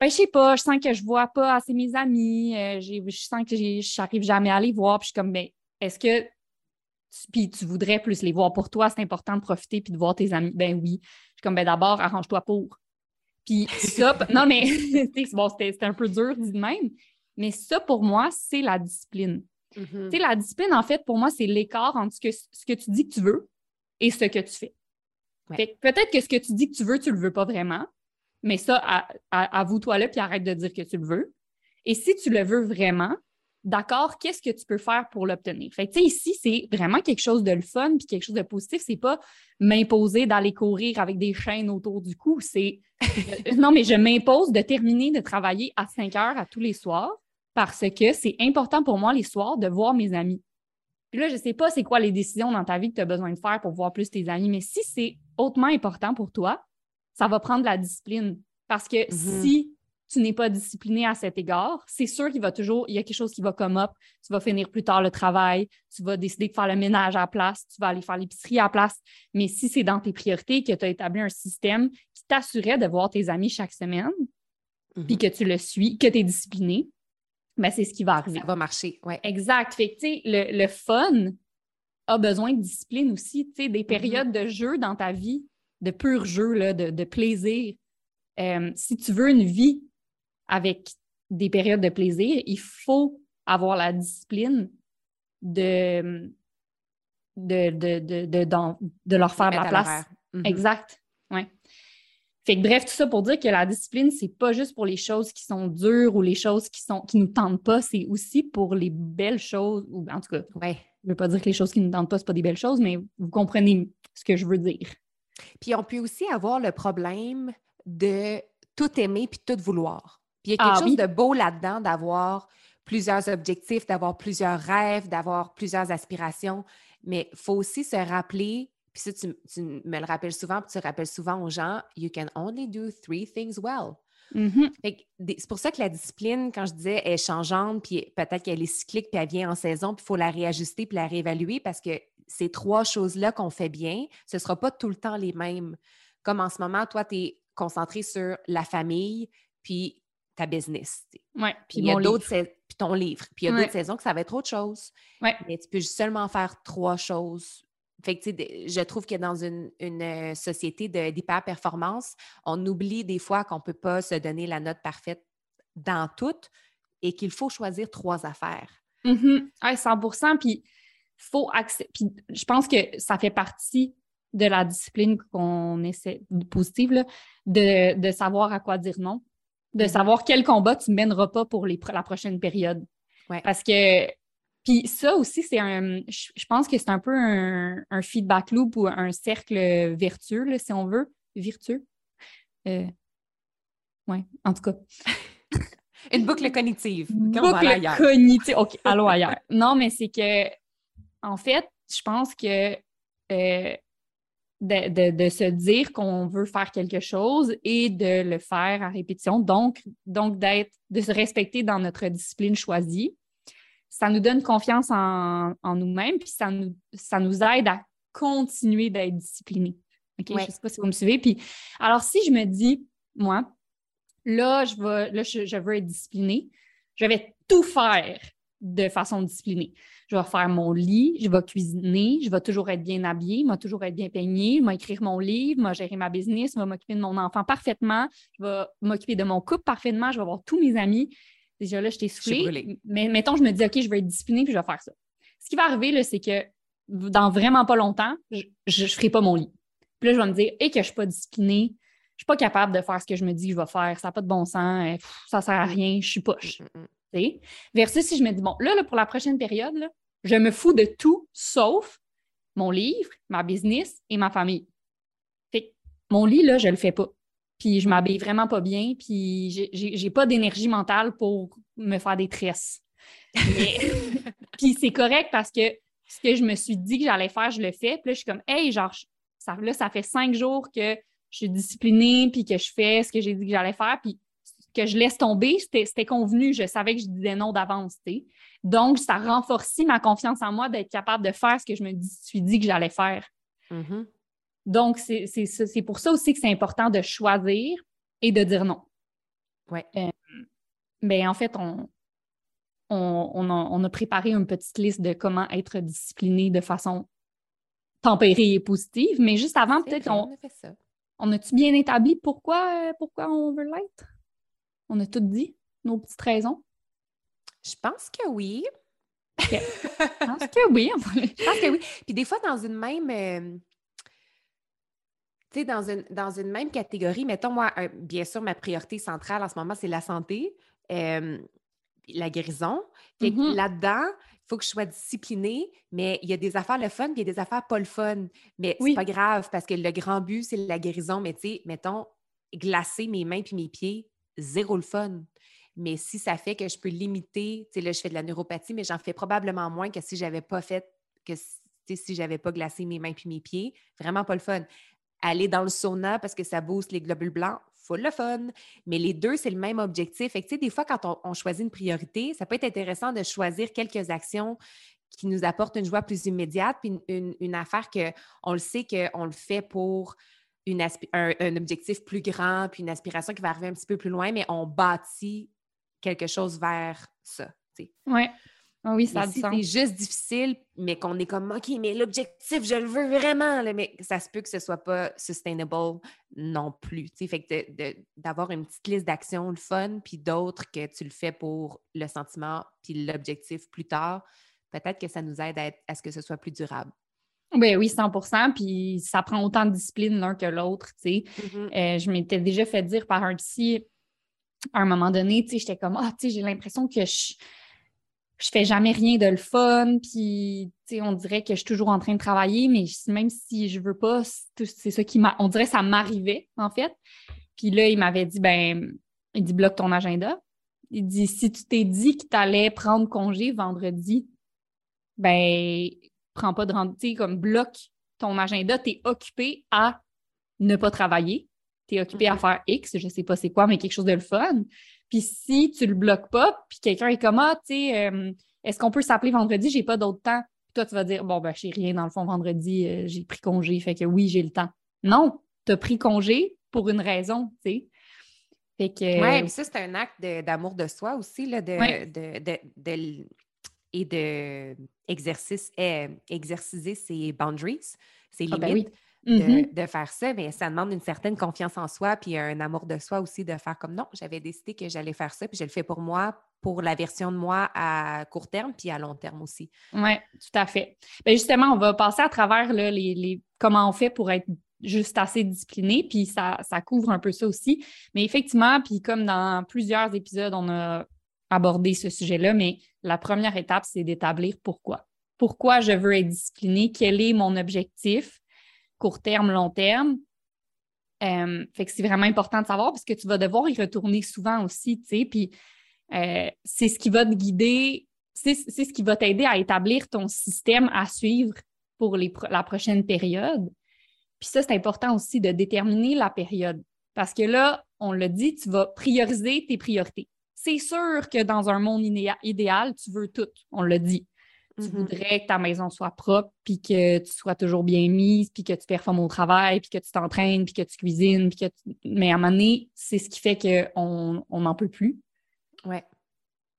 Ben, je sais pas, je sens que je vois pas assez mes amis, euh, je sens que je n'arrive jamais à les voir, puis je suis comme, ben, est-ce que tu, puis tu voudrais plus les voir pour toi, c'est important de profiter puis de voir tes amis? Ben oui. Je suis comme, ben d'abord, arrange-toi pour. Puis ça, non, mais bon, c'était un peu dur dit de même, mais ça, pour moi, c'est la discipline. Mm-hmm. Tu la discipline, en fait, pour moi, c'est l'écart entre ce que, ce que tu dis que tu veux et ce que tu fais. peut-être que ce que tu dis que tu veux, tu le veux pas vraiment. Mais ça, avoue-toi là, puis arrête de dire que tu le veux. Et si tu le veux vraiment, d'accord, qu'est-ce que tu peux faire pour l'obtenir? Fait tu sais, ici, c'est vraiment quelque chose de le fun, puis quelque chose de positif. C'est pas m'imposer d'aller courir avec des chaînes autour du cou. C'est, non, mais je m'impose de terminer de travailler à 5 heures à tous les soirs parce que c'est important pour moi les soirs de voir mes amis. Puis là, je sais pas c'est quoi les décisions dans ta vie que tu as besoin de faire pour voir plus tes amis, mais si c'est hautement important pour toi, ça va prendre la discipline. Parce que mm-hmm. si tu n'es pas discipliné à cet égard, c'est sûr qu'il va toujours, il y a quelque chose qui va comme up, tu vas finir plus tard le travail, tu vas décider de faire le ménage à la place, tu vas aller faire l'épicerie à la place. Mais si c'est dans tes priorités que tu as établi un système qui t'assurait de voir tes amis chaque semaine, puis mm-hmm. que tu le suis, que tu es discipliné, ben c'est ce qui va arriver. Ça va marcher, oui. Exact. Fait que, tu sais, le, le, fun a besoin de discipline aussi, tu sais, des mm-hmm. périodes de jeu dans ta vie de pur jeu, là, de, plaisir. Euh, si tu veux une vie avec des périodes de plaisir, il faut avoir la discipline de, de, de, de, leur faire de la place. Mm-hmm. Exact. Ouais. Fait que bref, tout ça pour dire que la discipline, c'est pas juste pour les choses qui sont dures ou les choses qui sont qui nous tentent pas, c'est aussi pour les belles choses, ou en tout cas, ouais. je veux pas dire que les choses qui nous tentent pas, c'est pas des belles choses, mais vous comprenez ce que je veux dire. Puis on peut aussi avoir le problème de tout aimer puis tout vouloir. Puis il y a quelque ah chose de beau là-dedans d'avoir plusieurs objectifs, d'avoir plusieurs rêves, d'avoir plusieurs aspirations. Mais il faut aussi se rappeler, puis ça, tu, me le rappelles souvent, puis tu rappelles souvent aux gens, you can only do three things well. Mm-hmm. C'est pour ça que la discipline, quand je disais, est changeante, puis peut-être qu'elle est cyclique, puis elle vient en saison, puis il faut la réajuster, puis la réévaluer parce que ces trois choses-là qu'on fait bien, ce ne sera pas tout le temps les mêmes. Comme en ce moment, toi, tu es concentré sur la famille, puis ta business. Ouais, puis il y a d'autres puis ton livre. Puis il y a d'autres saisons que ça va être autre chose. Ouais. Mais tu peux seulement faire trois choses. Fait que, je trouve que dans une, une euh, société d'hyper-performance, on oublie des fois qu'on ne peut pas se donner la note parfaite dans toutes et qu'il faut choisir trois affaires. Mm 100 Puis, faut accepter. Puis, je pense que ça fait partie de la discipline qu'on essaie, positive, de, de savoir à quoi dire non de mm-hmm. savoir quel combat tu ne mèneras pas pour les, la prochaine période. Parce que, puis ça aussi, c'est un, je pense que c'est un peu un, feedback loop ou un cercle vertueux, si on veut, vertueux? Euh, oui, en tout cas. Une boucle cognitive. Une boucle cognitive. OK, allons ailleurs. Non, mais c'est que, en fait, je pense que euh, de, se dire qu'on veut faire quelque chose et de le faire à répétition, donc, donc d'être, de se respecter dans notre discipline choisie. Ça nous donne confiance en, nous-mêmes, puis ça nous, ça nous aide à continuer d'être disciplinés. OK? Je ne sais pas si vous me suivez. Puis, alors, si je me dis, moi, là, je, vais, là, je veux être disciplinée, je vais tout faire de façon disciplinée je vais faire mon lit, je vais cuisiner, je vais toujours être bien habillée, je vais toujours être bien peignée, je vais écrire mon livre, je vais gérer ma business, je vais m'occuper de mon enfant parfaitement, je vais m'occuper de mon couple parfaitement, je vais voir tous mes amis. Déjà là, je t'ai soufflé. Mais mettons, je me dis, OK, je vais être disciplinée puis je vais faire ça. Ce qui va arriver, c'est que dans vraiment pas longtemps, je ne ferai pas mon lit. Puis là, je vais me dire, et que je ne suis pas disciplinée, je ne suis pas capable de faire ce que je me dis que je vais faire, ça n'a pas de bon sens, ça ne sert à rien, je suis poche. Versus si je me dis, bon, là, pour la prochaine période, je me fous de tout sauf mon livre, ma business et ma famille. Fait mon lit, là, je le fais pas. Puis je m'habille vraiment pas bien, puis j'ai pas d'énergie mentale pour me faire des tresses. puis c'est correct parce que ce que je me suis dit que j'allais faire, je le fais. Puis là, je suis comme, hey, genre, ça, là, ça fait cinq jours que je suis disciplinée, puis que je fais ce que j'ai dit que j'allais faire. Puis que je laisse tomber, c'était convenu, je savais que je disais non d'avance. Donc, ça renforcit ma confiance en moi d'être capable de faire ce que je me suis dit que j'allais faire. Mm-hmm. Donc, c'est pour ça aussi que c'est important de choisir et de dire non. Oui. Euh, ben, en fait, on, on, a, préparé une petite liste de comment être discipliné de façon tempérée et positive, mais juste avant, peut-être on, on a-tu bien établi pourquoi, euh, pourquoi on veut l'être? On a tout dit, nos petites raisons? Je pense que oui. Je pense que oui. Je pense que oui. Puis des fois, dans une même. Euh, tu sais, dans une, dans une même catégorie, mettons, moi, bien sûr, ma priorité centrale en ce moment, c'est la santé, euh, la guérison. Fait mm-hmm. là-dedans, il faut que je sois disciplinée, mais il y a des affaires le fun, puis il y a des affaires pas le fun. Mais c'est pas grave, parce que le grand but, c'est la guérison. Mais tu sais, mettons, glacer mes mains puis mes pieds, zéro le fun. Mais si ça fait que je peux limiter, tu sais, là, je fais de la neuropathie, mais j'en fais probablement moins que si j'avais pas fait, que si j'avais pas glacé mes mains puis mes pieds. Vraiment pas le fun. Aller dans le sauna parce que ça booste les globules blancs, full le fun. Mais les deux, c'est le même objectif. Fait que, des fois, quand on, choisit une priorité, ça peut être intéressant de choisir quelques actions qui nous apportent une joie plus immédiate, puis une, une, affaire qu'on le sait qu'on le fait pour un, objectif plus grand, puis une aspiration qui va arriver un petit peu plus loin, mais on bâtit quelque chose vers ça. Oui. Ah oui, ça si c'est juste difficile, mais qu'on est comme OK, mais l'objectif, je le veux vraiment, mais ça se peut que ce soit pas sustainable non plus. Fait que d'avoir une petite liste d'actions, le fun, puis d'autres que tu le fais pour le sentiment, puis l'objectif plus tard, peut-être que ça nous aide à, à ce que ce soit plus durable. Ben oui, 100% Puis ça prend autant de discipline l'un que l'autre. tu sais. Mm-hmm. Euh, je m'étais déjà fait dire par un psy à un moment donné, tu sais, j'étais comme Ah, tu sais, j'ai l'impression que je, je fais jamais rien de le fun. Puis, tu sais, on dirait que je suis toujours en train de travailler, mais même si je veux pas, c'est ça qui m'a. On dirait que ça m'arrivait, en fait. Puis là, il m'avait dit ben Il dit bloque ton agenda. Il dit si tu t'es dit que tu allais prendre congé vendredi, ben prends pas de rendez-vous, comme bloque ton agenda, tu es occupé à ne pas travailler, tu es occupé à mm-hmm. faire X, je sais pas c'est quoi, mais quelque chose de le fun. Puis si tu le bloques pas, puis quelqu'un est comme ah, tu sais, euh, est-ce qu'on peut s'appeler vendredi, j'ai pas d'autre temps. Puis toi, tu vas dire bon, ben, j'ai rien dans le fond vendredi, euh, j'ai pris congé, fait que oui, j'ai le temps. Non, tu as pri congé pour une raison, tu sais. Fait que... Oui, mais ça, c'est un acte d'amour de, soi aussi, là, de, de, et de exercice, eh, exerciser ses boundaries, ses ah, ben limites. Mm-hmm. de, faire ça, mais ça demande une certaine confiance en soi, puis un amour de soi aussi de faire comme non, j'avais décidé que j'allais faire ça, puis je le fais pour moi, pour la version de moi à court terme, puis à long terme aussi. Oui, tout à fait. Bien, justement, on va passer à travers les, les, comment on fait pour être juste assez discipliné, puis ça, ça couvre un peu ça aussi. Mais effectivement, puis comme dans plusieurs épisodes, on a abordé ce sujet-là, mais la première étape, c'est d'établir pourquoi. Pourquoi je veux être discipliné, quel est mon objectif, court terme, long terme? Euh, fait que c'est vraiment important de savoir parce que tu vas devoir y retourner souvent aussi, tu sais, puis euh, c'est ce qui va te guider, c'est ce qui va t'aider à établir ton système à suivre pour la prochaine période. Puis ça, c'est important aussi de déterminer la période. Parce que là, on l'a dit, tu vas prioriser tes priorités. C'est sûr que dans un monde idéal, tu veux tout, on l'a dit. Tu mm-hmm. voudrais que ta maison soit propre, puis que tu sois toujours bien mise, puis que tu performes au travail, puis que tu t'entraînes, puis que tu cuisines, puis que Mais à un moment donné, c'est ce qui fait qu'on n'en peut plus. Ouais.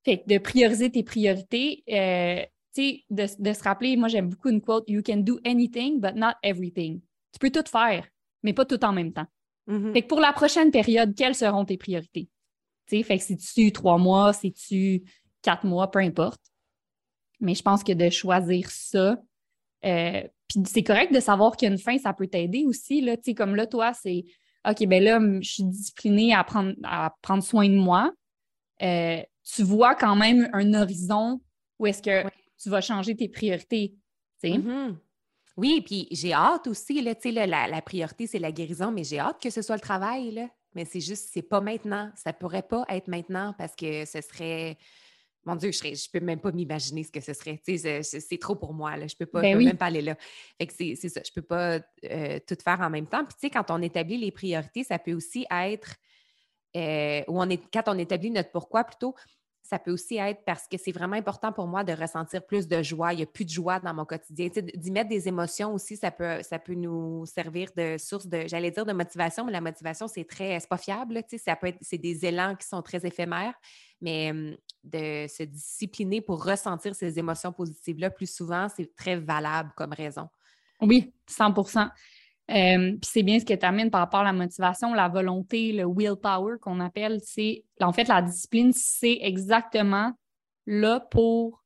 Fait que de prioriser tes priorités, euh, tu sais, de, de, se rappeler, moi j'aime beaucoup une quote, You can do anything, but not everything. Tu peux tout faire, mais pas tout en même temps. Mm-hmm. Fait que pour la prochaine période, quelles seront tes priorités? Fait que si tu trois mois, si tu quatre mois, peu importe. Mais je pense que de choisir ça, euh, puis c'est correct de savoir qu'il y a une fin, ça peut t'aider aussi. Là, comme là, toi, c'est OK, ben là, je suis disciplinée à prendre, à prendre soin de moi. Euh, tu vois quand même un horizon où est-ce que tu vas changer tes priorités. Mm-hmm. Oui, puis j'ai hâte aussi, là, la, la, la priorité, c'est la guérison, mais j'ai hâte que ce soit le travail. Là. Mais c'est juste, c'est pas maintenant. Ça pourrait pas être maintenant parce que ce serait. Mon Dieu, je ne je peux même pas m'imaginer ce que ce serait. C'est trop pour moi. Là. Je peux, pas, ben peux même pas aller là. Fait que c'est ça. Je peux pas euh, tout faire en même temps. Puis, tu sais, quand on établit les priorités, ça peut aussi être. Euh, on est, quand on établit notre pourquoi plutôt, ça peut aussi être parce que c'est vraiment important pour moi de ressentir plus de joie. Il n'y a plus de joie dans mon quotidien. D'y mettre des émotions aussi, ça peut, ça peut nous servir de source de, j'allais dire de motivation, mais la motivation, c'est très, c'est pas fiable. C'est des élans qui sont très éphémères, mais de se discipliner pour ressentir ces émotions positives-là plus souvent, c'est très valable comme raison. Oui, 100 euh, puis c'est bien ce que tu amènes par rapport à la motivation, la volonté, le willpower qu'on appelle. C'est en fait la discipline, c'est exactement là pour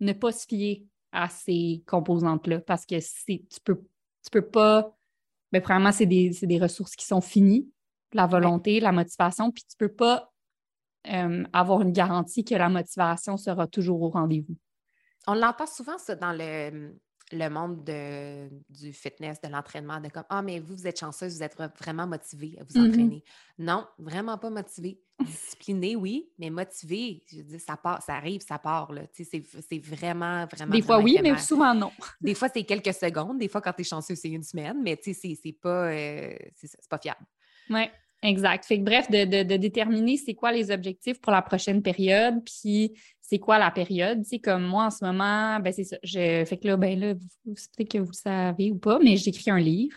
ne pas se fier à ces composantes-là parce que tu peux, tu peux pas. Mais ben, premièrement, c'est des, des, ressources qui sont finies, la volonté, la motivation, puis tu peux pas euh, avoir une garantie que la motivation sera toujours au rendez-vous. On l'entend souvent, ça, dans le, le monde de, du fitness, de l'entraînement, de comme Ah, mais vous, vous êtes chanceuse, vous êtes vraiment motivé à vous mm-hmm. entraîner. Non, vraiment pas motivé. Discipliné, oui, mais motivé, je dis, ça part, ça arrive, ça part. Là. C'est, c'est vraiment, vraiment. Des fois, oui, mais souvent, non. Des fois, c'est quelques secondes. Des fois, quand tu es chanceux, c'est une semaine, mais c'est, c'est pas, euh, c'est, pas fiable. Oui. Exact. Fait que, bref, de, déterminer c'est quoi les objectifs pour la prochaine période, puis c'est quoi la période. Tu comme moi, en ce moment, ben c'est ça. Je, fait que là, ben là, peut-être que vous le savez ou pas, mais j'écris un livre.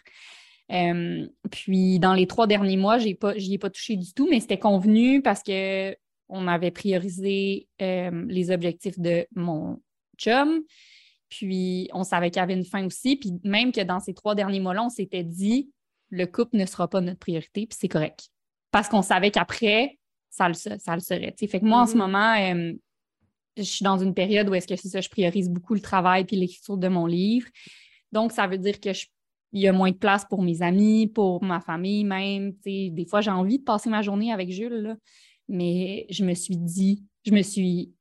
Euh, puis dans les trois derniers mois, j'ai pas, j'y ai pas touché du tout, mais c'était convenu parce que on avait priorisé euh, les objectifs de mon chum. Puis on savait qu'il y avait une fin aussi. Puis même que dans ces trois derniers mois-là, on s'était dit le couple ne sera pas notre priorité, puis c'est correct. Parce qu'on savait qu'après, ça le, ça le serait. Fait que moi, en ce mm-hmm. moment, euh, je suis dans une période où est-ce que c'est ça, je priorise beaucoup le travail puis l'écriture de mon livre. Donc, ça veut dire que il y a moins de place pour mes amis, pour ma famille même. Des fois, j'ai envie de passer ma journée avec Jules, mais je me suis dit, je me suis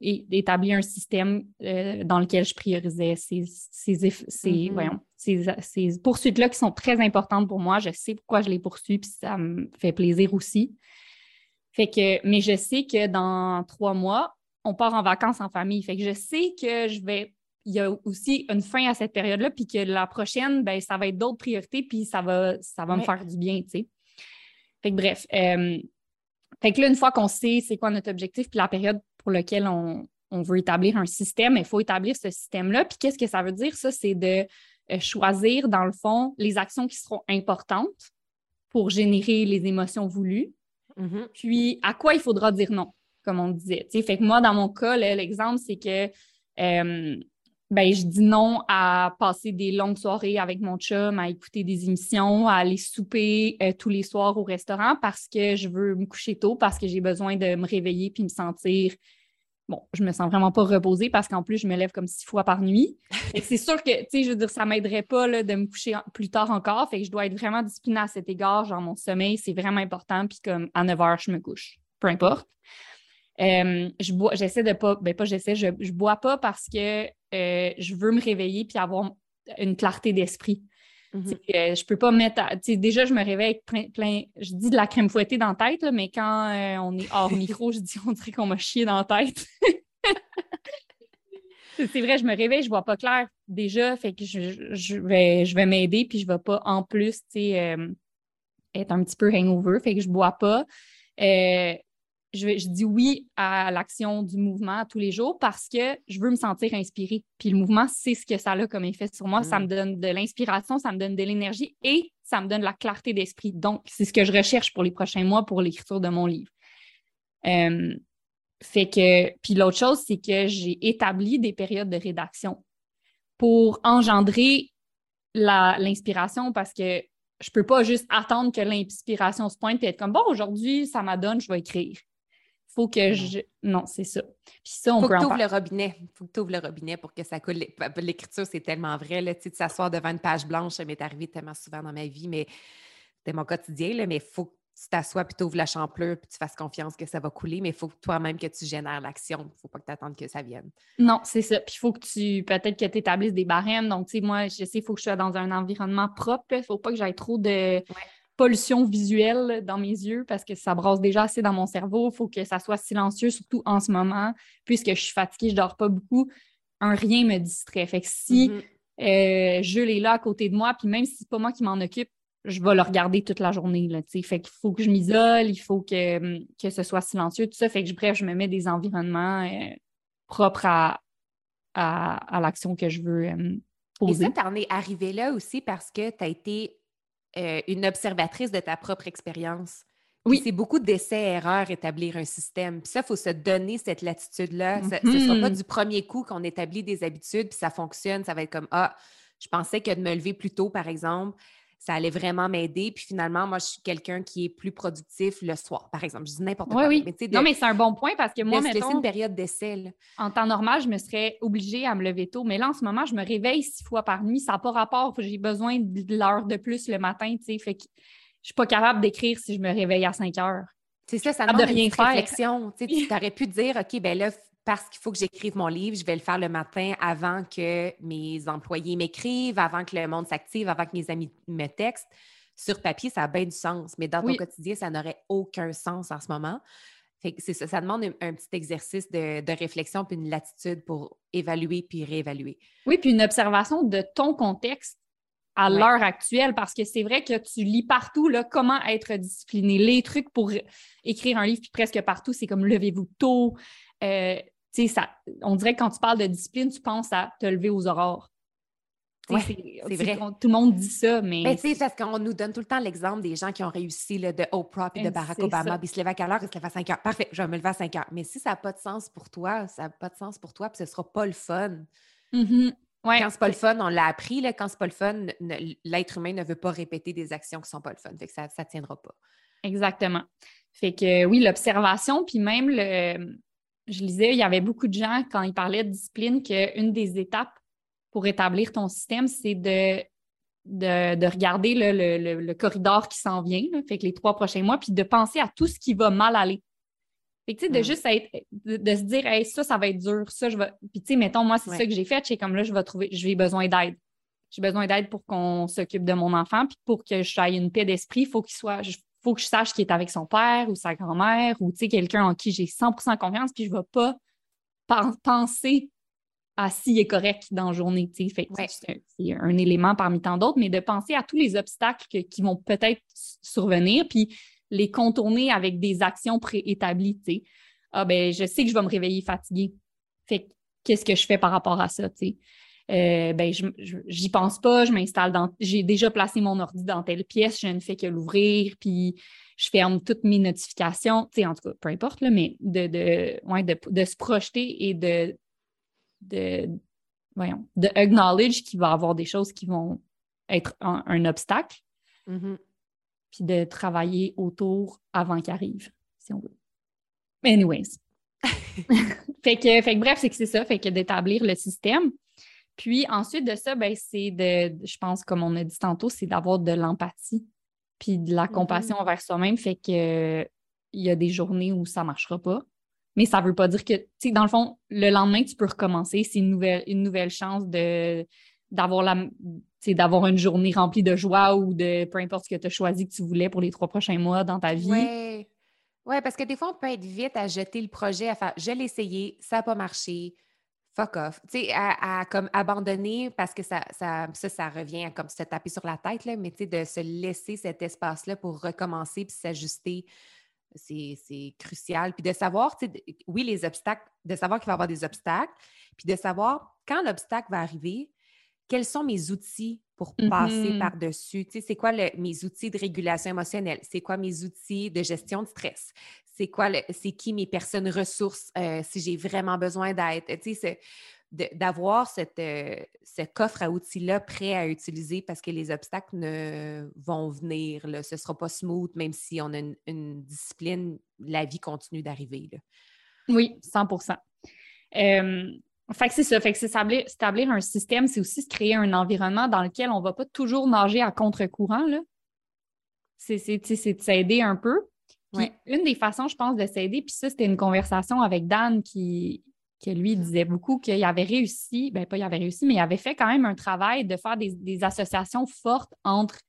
établi un système euh, dans lequel je priorisais ces, ces, mm-hmm. Ces, poursuites-là qui sont très importantes pour moi. Je sais pourquoi je les poursuis, puis ça me fait plaisir aussi. Fait que, mais je sais que dans trois mois, on part en vacances en famille. Fait que je sais que je vais. Il y a aussi une fin à cette période-là, puis que la prochaine, ben, ça va être d'autres priorités, puis ça va, ça va me faire du bien, tu sais. Fait que bref. Euh, fait que là, une fois qu'on sait c'est quoi notre objectif, puis la période pour laquelle on, on veut établir un système, il faut établir ce système-là. Puis qu'est-ce que ça veut dire? Ça, c'est de choisir, dans le fond, les actions qui seront importantes pour générer les émotions voulues. Mm-hmm. Puis à quoi il faudra dire non, comme on disait. Fait que moi, dans mon cas, l'exemple, c'est que euh, ben, je dis non à passer des longues soirées avec mon chum, à écouter des émissions, à aller souper euh, tous les soirs au restaurant parce que je veux me coucher tôt, parce que j'ai besoin de me réveiller puis me sentir bon, je me sens vraiment pas reposée parce qu'en plus, je me lève comme six fois par nuit. C'est sûr que, tu sais, je veux dire, ça m'aiderait pas là, de me coucher plus tard encore. Fait que je dois être vraiment disciplinée à cet égard. Genre, mon sommeil, c'est vraiment important. Puis comme à 9 heures, je me couche. Peu importe. Euh, je bois, j'essaie de pas, ben pas j'essaie, je, je bois pas parce que euh, je veux me réveiller puis avoir une clarté d'esprit. Mhm. Euh, je peux pas mettre. déjà, je me réveille avec plein, Je dis de la crème fouettée dans la tête, mais quand euh, on est hors micro, je dis on dirait qu'on m'a chié dans la tête. c'est vrai, je me réveille, je vois pas clair déjà, fait que je, vais, je vais m'aider, puis je vais pas en plus euh, être un petit peu hangover, fait que je bois pas je, dis oui à l'action du mouvement tous les jours parce que je veux me sentir inspirée. Puis le mouvement, c'est ce que ça a comme effet sur moi. Ça me mm. donne de l'inspiration, ça me donne de l'énergie et ça me donne de la clarté d'esprit. Donc, c'est ce que je recherche pour les prochains mois pour l'écriture de mon livre. Euh, fait que, puis l'autre chose, c'est que j'ai établi des périodes de rédaction pour engendrer l'inspiration parce que je peux pas juste attendre que l'inspiration se pointe et être comme bon, aujourd'hui, ça m'adonne, je vais écrire faut que je. Non, c'est ça. Puis ça, on faut que tu ouvres le robinet. faut que tu ouvres le robinet pour que ça coule. L'écriture, c'est tellement vrai. Là, tu sais, de s'asseoir devant une page blanche, ça m'est arrivé tellement souvent dans ma vie, mais c'était mon quotidien. Là, mais il faut que tu t'assoies puis tu ouvres la champlure puis tu fasses confiance que ça va couler, mais il faut toi-même que tu génères l'action. Il ne faut pas que tu attendes que ça vienne. Non, c'est ça. Puis il faut que tu, peut-être que tu établisses des barèmes. Donc, tu sais, moi, je sais, il faut que je sois dans un environnement propre. Il ne faut pas que j'aille trop de pollution visuelle dans mes yeux parce que ça brasse déjà assez dans mon cerveau. Il faut que ça soit silencieux, surtout en ce moment, puisque je suis fatiguée, je dors pas beaucoup. Un rien me distrait. Fait que si mm-hmm. euh, Jules est là à côté de moi, puis même si c'est pas moi qui m'en occupe, je vais le regarder toute la journée. Là, fait qu'il faut que je m'isole, il faut que, que ce soit silencieux, tout ça. Fait que bref, je me mets des environnements euh, propres à, à, l'action que je veux euh, poser. Et ça, t'en es arrivé là aussi parce que tu as été euh, une observatrice de ta propre expérience. Oui. C'est beaucoup d'essais-erreurs établir un système. Puis ça, il faut se donner cette latitude-là. Ce ne sera pas du premier coup qu'on établit des habitudes, puis ça fonctionne. Ça va être comme Ah, je pensais que de me lever plus tôt, par exemple, ça allait vraiment m'aider. Puis finalement, moi, je suis quelqu'un qui est plus productif le soir, par exemple. Je dis n'importe quoi. Oui. Mais non, mais c'est un bon point parce que moi, mettons, une période d'essai. En temps normal, je me serais obligée à me lever tôt. Mais là, en ce moment, je me réveille six fois par nuit. Ça n'a pas rapport. J'ai besoin de l'heure de plus le matin, tu sais. Fait que je suis pas capable d'écrire si je me réveille à 5 heures. C'est ça, ça demande de rien une réflexion. Tu aurais pu dire, OK, ben là, parce qu'il faut que j'écrive mon livre, je vais le faire le matin avant que mes employés m'écrivent, avant que le monde s'active, avant que mes amis me textent. Sur papier, ça a bien du sens, mais dans ton quotidien, ça n'aurait aucun sens en ce moment. Fait c'est ça, ça demande un, petit exercice de, réflexion puis une latitude pour évaluer puis réévaluer. Oui, puis une observation de ton contexte à l'heure actuelle, parce que c'est vrai que tu lis partout là, comment être discipliné? Les trucs pour écrire un livre, puis presque partout, c'est comme levez-vous tôt, euh, ça, on dirait que quand tu parles de discipline, tu penses à te lever aux aurores. c'est vrai. tout le monde dit ça, mais. mais tu sais, parce qu'on nous donne tout le temps l'exemple des gens qui ont réussi là, de Oprah et de Barack Obama. Puis ils se lèvent à quelle heure? Ils se lèvent à 5 heures. Parfait, je vais me lever à 5 heures. Mais si ça n'a pas de sens pour toi, ça n'a pas de sens pour toi, puis ce ne sera pas le fun. Mm-hmm. Ouais, quand c'est pas le fun, on l'a appris, là, quand c'est pas le fun, l'être humain ne veut pas répéter des actions qui sont pas le fun. Fait que ça ne tiendra pas. Exactement. Fait que oui, l'observation, puis même le, je lisais, il y avait beaucoup de gens, quand ils parlaient de discipline, qu'une des étapes pour établir ton système, c'est de, de, regarder le, corridor qui s'en vient, fait que les trois prochains mois, puis de penser à tout ce qui va mal aller. Fait que, tu sais, de mm. juste être, de, se dire, hey, ça, ça va être dur, ça, je vais. Puis, tu sais, mettons, moi, c'est ça que j'ai fait, c'est comme là, je vais trouver, j'ai besoin d'aide. J'ai besoin d'aide pour qu'on s'occupe de mon enfant, puis pour que j'aille une paix d'esprit, il faut qu'il soit, faut que je sache qu'il est avec son père ou sa grand-mère ou quelqu'un en qui j'ai 100% confiance, puis je ne vais pas penser à s'il est correct dans la journée. C'est un, élément parmi tant d'autres, mais de penser à tous les obstacles qui vont peut-être survenir, puis les contourner avec des actions préétablies. Ah ben, je sais que je vais me réveiller fatiguée. Fait qu'est-ce que je fais par rapport à ça? Euh, ben, j'y pense pas, je m'installe dans. J'ai déjà placé mon ordi dans telle pièce, je ne fais que l'ouvrir, puis je ferme toutes mes notifications. en tout cas, peu importe, là, mais de, de, de, se projeter et de, de, voyons, de acknowledge qu'il va y avoir des choses qui vont être un, obstacle. Mm-hmm. Puis de travailler autour avant qu'il arrive, si on veut. Anyways. fait, que, fait que bref, c'est que c'est ça, fait que d'établir le système. Puis ensuite de ça, ben, c'est de, je pense, comme on a dit tantôt, c'est d'avoir de l'empathie puis de la mm-hmm. compassion envers soi-même. Fait que il y a des journées où ça ne marchera pas. Mais ça ne veut pas dire que, tu sais, dans le fond, le lendemain, tu peux recommencer. C'est une nouvelle, une nouvelle chance de d'avoir la d'avoir une journée remplie de joie ou de peu importe ce que tu as choisi que tu voulais pour les trois prochains mois dans ta vie. Oui, ouais, parce que des fois, on peut être vite à jeter le projet, à faire je l'ai essayé, ça n'a pas marché, fuck off. Tu sais, à, comme abandonner parce que ça, ça, ça, revient à comme se taper sur la tête, là, mais tu sais, de se laisser cet espace-là pour recommencer puis s'ajuster, c'est crucial. Puis de savoir, tu sais, oui, les obstacles, de savoir qu'il va y avoir des obstacles, puis de savoir quand l'obstacle va arriver, quels sont mes outils pour passer mm-hmm. par-dessus? Tu sais, c'est quoi mes outils de régulation émotionnelle? C'est quoi mes outils de gestion de stress? C'est quoi, c'est qui mes personnes ressources euh, si j'ai vraiment besoin d'aide. Tu sais, d'avoir cette, euh, ce coffre à outils-là prêt à utiliser parce que les obstacles ne vont venir. Ce ne sera pas smooth, même si on a une, discipline, la vie continue d'arriver. Oui, 100 euh, fait que c'est ça. Fait que établir, un système, c'est aussi créer un environnement dans lequel on ne va pas toujours nager à contre-courant. C'est de s'aider un peu. Une des façons, je pense, de s'aider, puis ça, c'était une conversation avec Dan qui, lui disait beaucoup qu'il avait réussi, ben pas il avait réussi, mais il avait fait quand même un travail de faire des, associations fortes entre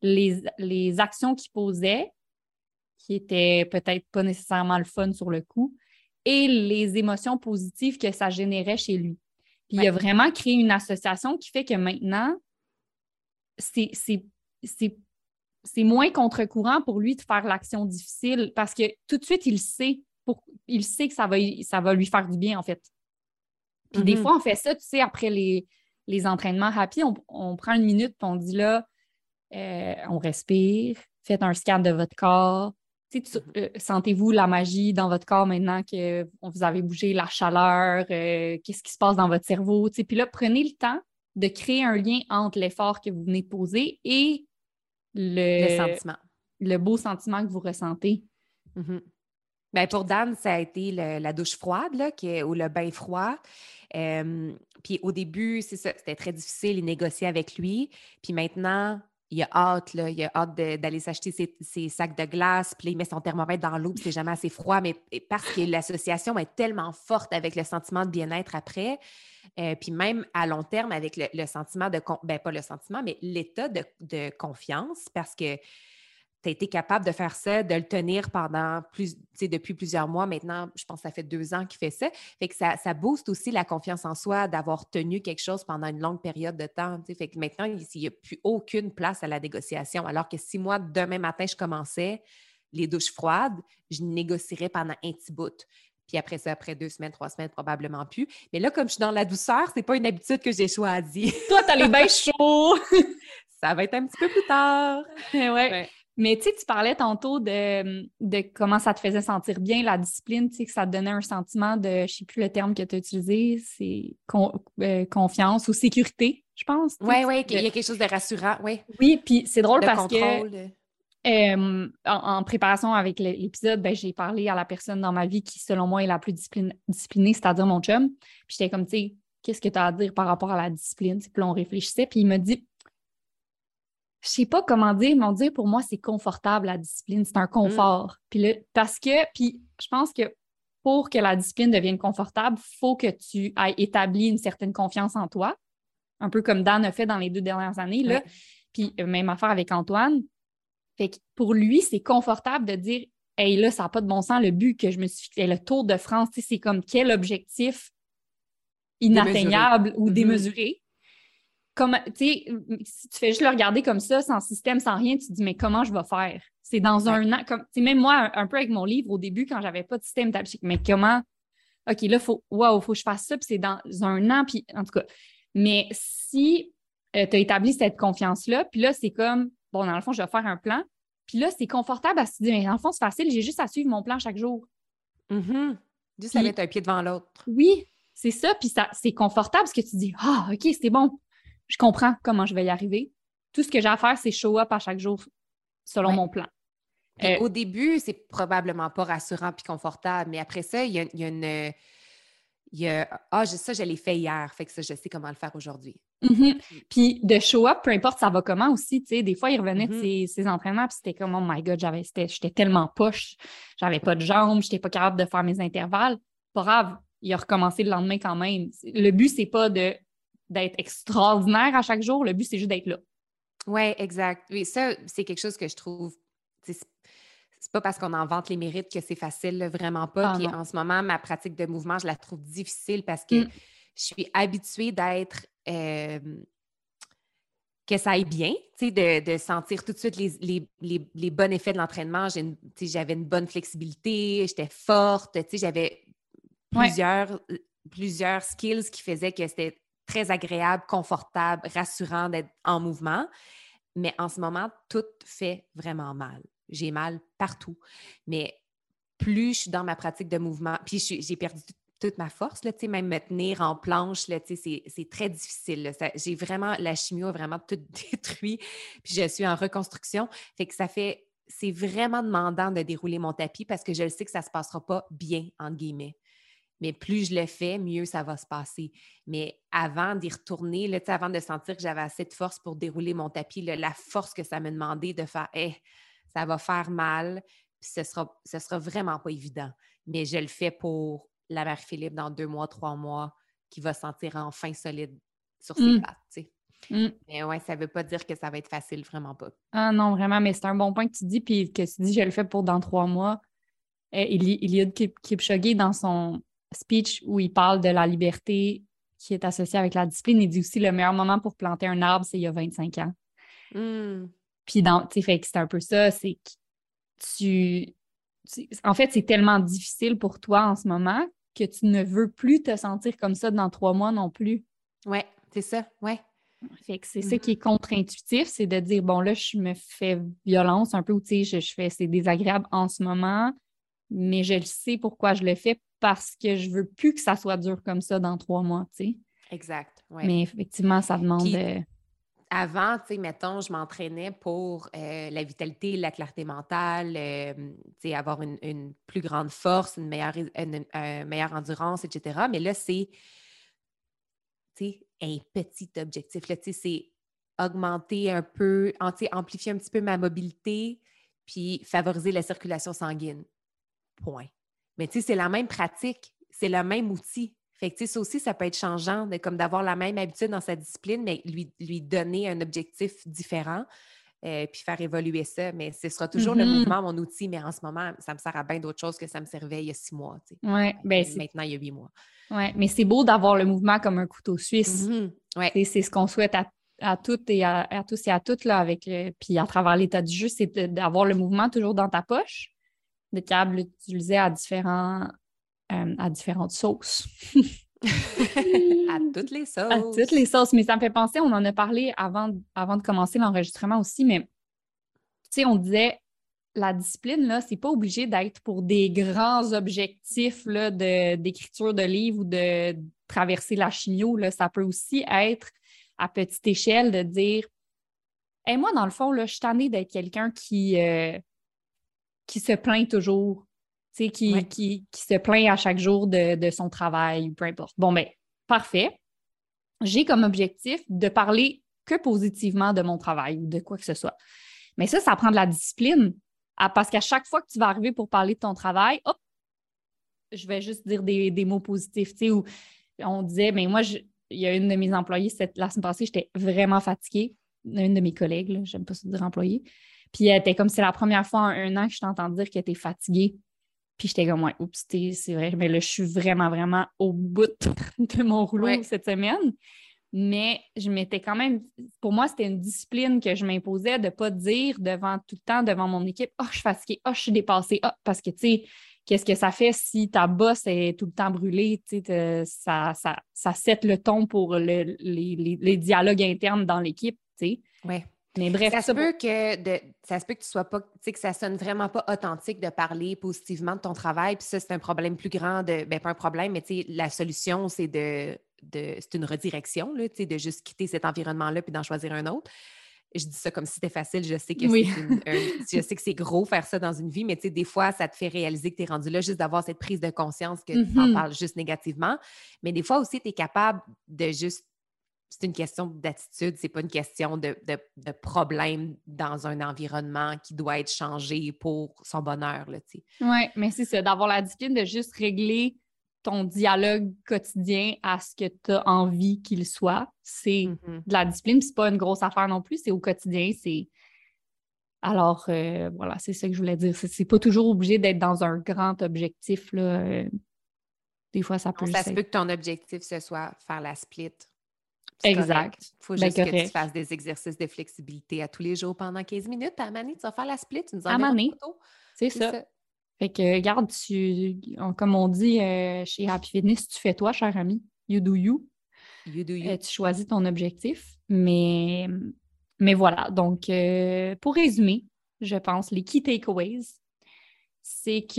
les, les actions qu'il posait, qui étaient peut-être pas nécessairement le fun sur le coup, et les émotions positives que ça générait chez lui. Puis il a vraiment créé une association qui fait que maintenant, c'est c'est moins contre-courant pour lui de faire l'action difficile parce que tout de suite, il sait, pour, il sait que ça va, ça va lui faire du bien, en fait. Puis des mm-hmm. fois, on fait ça, tu sais, après les, entraînements rapides, on, prend une minute puis on dit là, euh, on respire, faites un scan de votre corps. Mm-hmm. Euh, sentez-vous la magie dans votre corps maintenant que vous avez bougé, la chaleur, euh, qu'est-ce qui se passe dans votre cerveau. Puis là, prenez le temps de créer un lien entre l'effort que vous venez de poser et le, sentiment. Le beau sentiment que vous ressentez. Mm-hmm. Ben, pour Dan, ça a été la douche froide là, qui ou le bain froid. puis au début, c'est ça, c'était très difficile de négocier avec lui. Puis maintenant, il a hâte, là, il a hâte d'aller s'acheter ses, sacs de glace, puis il met son thermomètre dans l'eau, puis c'est jamais assez froid, mais parce que l'association est tellement forte avec le sentiment de bien-être après, euh, puis même à long terme avec le, sentiment de, ben pas le sentiment, mais l'état de, confiance, parce que tu as été capable de faire ça, de le tenir pendant plus, tu sais, depuis plusieurs mois. Maintenant, je pense que ça fait deux ans qu'il fait ça. Fait que ça, ça booste aussi la confiance en soi d'avoir tenu quelque chose pendant une longue période de temps. Tu sais. Fait que maintenant, il n'y a plus aucune place à la négociation. Alors que si moi, demain matin, je commençais les douches froides, je négocierais pendant un petit bout. Puis après ça, après deux semaines, trois semaines, probablement plus. Mais là, comme je suis dans la douceur, c'est pas une habitude que j'ai choisie. Toi, t'as les bains chauds! ça va être un petit peu plus tard. ouais. Mais tu sais, tu parlais tantôt de, de, comment ça te faisait sentir bien, la discipline, tu sais, que ça te donnait un sentiment de, je ne sais plus le terme que tu as utilisé, c'est euh, confiance ou sécurité, je pense. Oui, oui, il y a quelque chose de rassurant, oui. Oui, puis c'est drôle parce que en, préparation avec l'épisode, ben, j'ai parlé à la personne dans ma vie qui, selon moi, est la plus disciplinée, c'est-à-dire mon chum. Puis j'étais comme, tu sais, qu'est-ce que tu as à dire par rapport à la discipline? Puis là, on réfléchissait, puis il m'a dit, je sais pas comment dire, mais on dit pour moi, c'est confortable la discipline, c'est un mm. confort. Puis parce que, puis je pense que pour que la discipline devienne confortable, il faut que tu aies établi une certaine confiance en toi, un peu comme Dan a fait dans les deux dernières années. Là. Puis euh, même affaire avec Antoine Fait que pour lui, c'est confortable de dire Hey, là, ça n'a pas de bon sens, le but que je me suis fixé, le Tour de France, c'est comme quel objectif inatteignable ou mm-hmm. démesuré? Comme, si tu fais juste le regarder comme ça, sans système, sans rien, tu te dis, mais comment je vais faire? C'est dans un an, comme, même moi, un, peu avec mon livre, au début, quand j'avais pas de système mais comment, OK, là, faut, wow, faut que je fasse ça, puis c'est dans un an, puis en tout cas. Mais si euh, tu as établi cette confiance-là, puis là, c'est comme, bon, dans le fond, je vais faire un plan, puis là, c'est confortable à se dire, mais dans le fond, c'est facile, j'ai juste à suivre mon plan chaque jour. Mm-hmm. Juste à mettre un pied devant l'autre. Oui, c'est ça. Puis ça, c'est confortable parce que tu dis, ah, OK, c'est bon. Je comprends comment je vais y arriver. Tout ce que j'ai à faire, c'est show up à chaque jour selon mon plan. Euh, au début, c'est probablement pas rassurant puis confortable, mais après ça, il y a, une. Il y a, ah, ça, je l'ai fait hier, fait que ça, je sais comment le faire aujourd'hui. Mm-hmm. Puis de show up, peu importe ça va comment aussi, tu sais, des fois, il revenait de mm-hmm. ses, entraînements, puis c'était comme, oh my God, j'étais tellement poche, j'avais pas de jambes, j'étais pas capable de faire mes intervalles. Pas grave, il a recommencé le lendemain quand même. Le but, c'est pas de, d'être extraordinaire à chaque jour, le but, c'est juste d'être là. Oui, exact. Oui, ça, c'est quelque chose que je trouve. C'est pas parce qu'on invente les mérites que c'est facile, vraiment pas. Ah, puis en ce moment, ma pratique de mouvement, je la trouve difficile parce que mm. je suis habituée d'être que ça aille bien, de, de sentir tout de suite les, les, bons effets de l'entraînement. J'avais une, bonne flexibilité, j'étais forte, j'avais plusieurs, plusieurs skills qui faisaient que c'était très agréable, confortable, rassurant d'être en mouvement. Mais en ce moment, tout fait vraiment mal. J'ai mal partout. Mais plus je suis dans ma pratique de mouvement, puis j'ai perdu toute ma force, là, même me tenir en planche, c'est très difficile. J'ai vraiment, la chimio a vraiment tout détruit, puis je suis en reconstruction. Fait que ça fait, c'est vraiment demandant de dérouler mon tapis parce que je sais que ça ne se passera pas bien, entre guillemets. Mais plus je le fais, mieux ça va se passer. Mais avant d'y retourner, là, avant de sentir que j'avais assez de force pour dérouler mon tapis, la force que ça me demandait de faire, eh, ça va faire mal, puis ce sera, ce sera vraiment pas évident. Mais je le fais pour la mère Philippe dans deux mois, trois mois, qui va sentir enfin solide sur ses mmh. pattes. Mmh. Mais ouais, ça ne veut pas dire que ça va être facile, vraiment pas. Ah non, vraiment, mais c'est un bon point que tu dis, puis que tu dis, je le fais pour dans trois mois. Eh, il, il y a Kipchoge dans son speech où il parle de la liberté qui est associée avec la discipline. Il dit aussi le meilleur moment pour planter un arbre, c'est il y a 25 ans. Mmh. Puis, dans, tu sais, c'est un peu ça, c'est que tu, En fait, c'est tellement difficile pour toi en ce moment que tu ne veux plus te sentir comme ça dans trois mois non plus. Oui, c'est ça, oui. Fait que c'est ça qui est contre-intuitif, c'est de dire, bon, là, je me fais violence un peu, ou tu sais, je, fais, c'est désagréable en ce moment, mais je le sais pourquoi je le fais parce que je veux plus que ça soit dur comme ça dans trois mois, tu sais. Exact, Mais effectivement, ça demande avant, tu sais, mettons, je m'entraînais pour euh, la vitalité, la clarté mentale, euh, tu sais, avoir une, plus grande force, une meilleure, meilleure endurance, etc. Mais là, c'est, tu sais, un petit objectif. Là, tu sais, c'est augmenter un peu, amplifier un petit peu ma mobilité, puis favoriser la circulation sanguine. Point. Mais tu sais, c'est la même pratique, c'est le même outil. Fait que, ça aussi, ça peut être changeant, de, comme d'avoir la même habitude dans sa discipline, mais lui, lui donner un objectif différent, euh, puis faire évoluer ça. Mais ce sera toujours le mm-hmm. mouvement, mon outil, mais en ce moment, ça me sert à bien d'autres choses que ça me servait il y a six mois. Ouais, ben Maintenant, il y a huit mois. Oui, mais c'est beau d'avoir le mouvement comme un couteau suisse. Mm-hmm. Ouais. C'est ce qu'on souhaite à, toutes et à, tous et à toutes, là, avec, euh, puis à travers l'état du jeu, c'est d'avoir le mouvement toujours dans ta poche, de câble l'utiliser à différents euh, à différentes sauces. à toutes les sauces. À toutes les sauces. Mais ça me fait penser, on en a parlé avant, avant de commencer l'enregistrement aussi, mais tu sais, on disait la discipline, là, c'est pas obligé d'être pour des grands objectifs là, d'écriture de, livres ou de traverser la chimio. Là. Ça peut aussi être à petite échelle de dire et moi, dans le fond, là, je suis tannée d'être quelqu'un qui, euh, qui se plaint toujours qui, qui, se plaint à chaque jour de, son travail, peu importe. Bon, ben, parfait. J'ai comme objectif de parler que positivement de mon travail ou de quoi que ce soit. Mais ça, ça prend de la discipline. parce qu'à chaque fois que tu vas arriver pour parler de ton travail, hop, je vais juste dire des, mots positifs. Tu sais, on disait, mais ben, moi, il y a une de mes employées, cette, la semaine passée, j'étais vraiment fatiguée. Une de mes collègues, j'aime pas ça dire employée. Puis elle était comme c'est la première fois en un an que je t'entends dire que tu es fatiguée. Puis j'étais comme, ouais, oups, c'est vrai, mais là, je suis vraiment, vraiment au bout de mon rouleau cette semaine. Mais je m'étais quand même, pour moi, c'était une discipline que je m'imposais de ne pas dire devant tout le temps, devant mon équipe, oh, je suis fatiguée, oh, je suis dépassée, oh, parce que, tu sais, qu'est-ce que ça fait si ta bosse est tout le temps brûlée, tu sais, ça, ça, ça set le ton pour les, les, dialogues internes dans l'équipe, tu sais. Oui. Mais bref, ça, se peut que de, ça se peut que tu sois pas, tu sais, que ça sonne vraiment pas authentique de parler positivement de ton travail. Puis ça, c'est un problème plus grand de, ben pas un problème, mais tu sais, la solution, c'est de, de c'est une redirection, là, tu sais, de juste quitter cet environnement-là puis d'en choisir un autre. Je dis ça comme si c'était facile. Je sais que c'est je sais que c'est gros faire ça dans une vie, mais tu sais, des fois, ça te fait réaliser que tu es rendu là juste d'avoir cette prise de conscience que tu en mm-hmm. parles juste négativement. Mais des fois aussi, tu es capable de juste c'est une question d'attitude, c'est pas une question de, problème dans un environnement qui doit être changé pour son bonheur. Oui, mais c'est ça, d'avoir la discipline de juste régler ton dialogue quotidien à ce que tu as envie qu'il soit. C'est mm-hmm. de la discipline, c'est pas une grosse affaire non plus, c'est au quotidien, c'est. Alors, euh, voilà, c'est ça que je voulais dire. C'est pas toujours obligé d'être dans un grand objectif. Là. Euh, des fois, ça peut. ça se peut que ton objectif, ce soit faire la split Exact. Il faut ben, juste que tu fasses des exercices de flexibilité à tous les jours pendant 15 minutes. À Mané, tu vas faire la split, tu nous en À C'est ça. Fait que, regarde, tu, comme on dit euh, chez Happy Fitness, tu fais toi, cher ami. You do you. You do you. Euh, tu choisis ton objectif. Mais, mais voilà. Donc, euh, pour résumer, je pense, les key takeaways, c'est que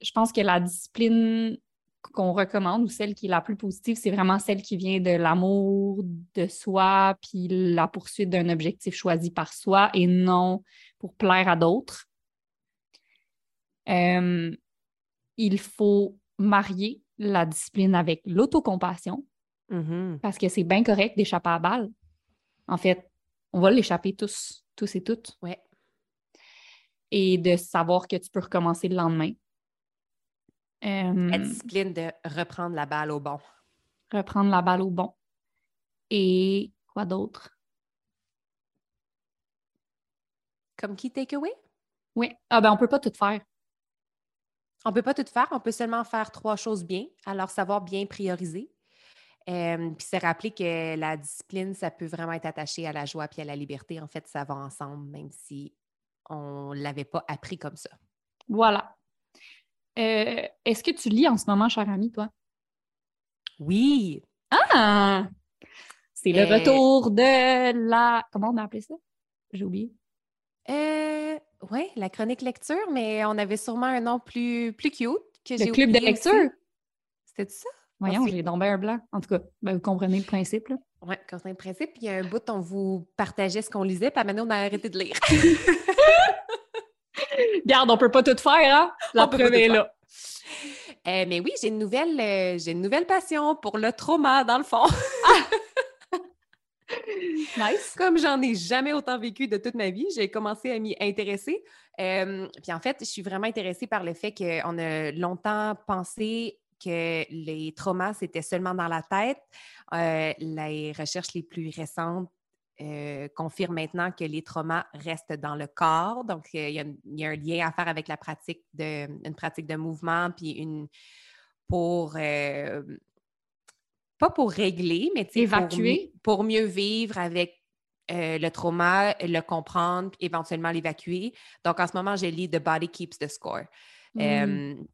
je pense que la discipline qu'on recommande ou celle qui est la plus positive, c'est vraiment celle qui vient de l'amour de soi, puis la poursuite d'un objectif choisi par soi et non pour plaire à d'autres. Euh, il faut marier la discipline avec l'autocompassion mm-hmm. parce que c'est bien correct d'échapper à balle. En fait, on va l'échapper tous, tous et toutes. Ouais. Et de savoir que tu peux recommencer le lendemain la discipline de reprendre la balle au bon. Reprendre la balle au bon. Et quoi d'autre? Comme key takeaway? Oui. Ah ben on peut pas tout faire. On peut pas tout faire, on peut seulement faire trois choses bien. Alors, savoir bien prioriser. puis c'est rappeler que la discipline, ça peut vraiment être attaché à la joie puis à la liberté. En fait, ça va ensemble, même si on ne l'avait pas appris comme ça. Voilà. Euh, est-ce que tu lis en ce moment, cher ami, toi? Oui. Ah! C'est le euh, retour de la. Comment on a appelé ça? J'ai oublié. Euh, oui, la chronique lecture, mais on avait sûrement un nom plus, plus cute que Le club de lecture? C'était ça? Voyons, j'ai tombé un blanc. En tout cas, ben, vous comprenez le principe. Oui, comprenez le principe. Puis il y a un bout, on vous partageait ce qu'on lisait, puis maintenant, on a arrêté de lire. Garde, on peut pas tout faire, hein? La preuve est là. Euh, mais oui, j'ai une nouvelle, euh, j'ai une nouvelle passion pour le trauma, dans le fond. Ah! nice. Comme j'en ai jamais autant vécu de toute ma vie, j'ai commencé à m'y intéresser. Euh, puis en fait, je suis vraiment intéressée par le fait qu'on a longtemps pensé que les traumas, c'était seulement dans la tête. les recherches les plus récentes euh, confirme maintenant que les traumas restent dans le corps. Donc, euh, il y, a, un lien à faire avec la pratique de, une pratique de mouvement, puis une pour euh, pas pour régler, mais évacuer pour, pour, mieux vivre avec le trauma, le comprendre, éventuellement l'évacuer. Donc, en ce moment, je lis The Body Keeps the Score. Mmh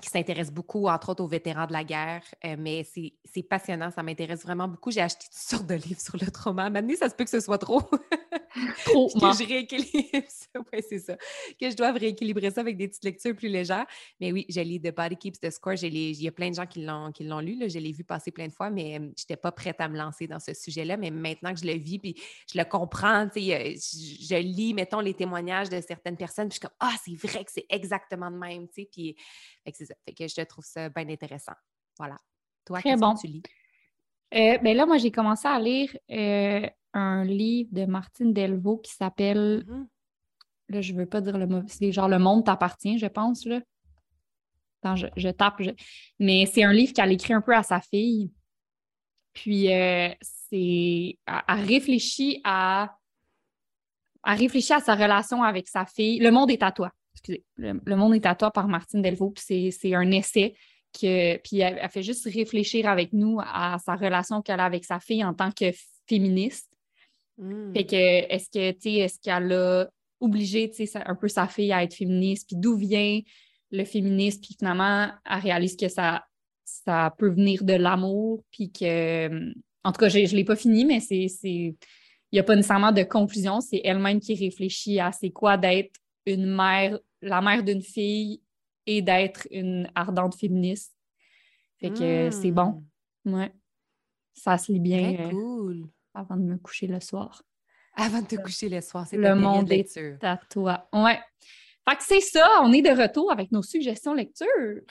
qui s'intéresse beaucoup, entre autres, aux vétérans de la guerre. Euh, mais c'est passionnant, ça m'intéresse vraiment beaucoup. J'ai acheté toutes sortes de livres sur le trauma. Maintenant, ça se peut que ce soit trop. trop. que je rééquilibre ça. Oui, c'est ça. Que je dois rééquilibrer ça avec des petites lectures plus légères. Mais oui, j'ai lu The Body Keeps the Score. Il y a plein de gens qui l'ont lu. Là. Je l'ai vu passer plein de fois, mais je n'étais pas prête à me lancer dans ce sujet-là. Mais maintenant que je le vis, puis je le comprends, je, je lis, mettons, les témoignages de certaines personnes, puis je suis comme, ah, c'est vrai que c'est exactement de même. Puis c'est ça. Fait que je trouve ça bien intéressant. Voilà. Toi, qu'est-ce que tu lis? Euh, ben là, moi, j'ai commencé à lire euh, un livre de Martine Delvaux qui s'appelle. Mm-hmm. Là, je veux pas dire le mot. C'est genre Le monde t'appartient, je pense. Là. Attends, je, tape. Mais c'est un livre qu'elle écrit un peu à sa fille. Puis, euh, c'est. Elle réfléchit à elle réfléchit à sa relation avec sa fille. Le monde est à toi. Excusez. Le, monde est à toi par Martine Delvaux. Puis c'est un essai que. Puis elle, fait juste réfléchir avec nous à sa relation qu'elle a avec sa fille en tant que féministe. Hmm. Fait que est-ce que tu est-ce qu'elle a obligé un peu sa fille à être féministe, puis d'où vient le féminisme, puis finalement, elle réalise que ça, ça peut venir de l'amour, puis que, en tout cas, je ne l'ai pas fini, mais c'est, il n'y a pas nécessairement de conclusion, c'est elle-même qui réfléchit à c'est quoi d'être une mère, la mère d'une fille et d'être une ardente féministe. Fait que c'est bon. Hmm. Ouais. Ça se lit bien. Euh, cool. avant de me coucher le soir. Avant de te coucher le soir, c'est Le monde est à toi. Ouais. Fait que c'est ça, on est de retour avec nos suggestions lecture.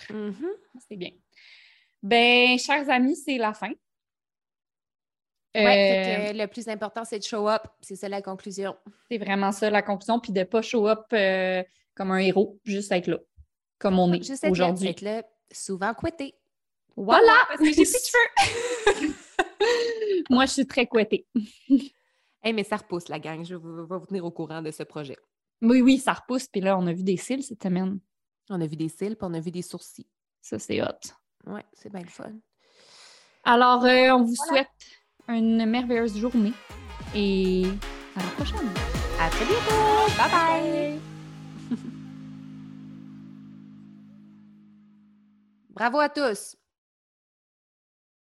Mm-hmm. C'est bien. Ben, chers amis, c'est la fin. Ouais, euh, le plus important, c'est de show up. C'est ça la conclusion. C'est vraiment ça la conclusion. Puis de ne pas show up euh, comme un héros, juste être là, comme on est aujourd'hui. Juste être là, souvent couetté. Voilà! Parce que j'ai plus de cheveux. Moi, je suis très couettée. hey, mais ça repousse, la gang. Je vais vous tenir au courant de ce projet. Oui, oui, ça repousse. Puis là, on a vu des cils cette semaine. On a vu des cils, puis on a vu des sourcils. Ça, c'est hot. Oui, c'est bien le fun. Alors, euh, on vous souhaite une merveilleuse journée et à la prochaine. À très bientôt. Bye bye. Bravo à tous.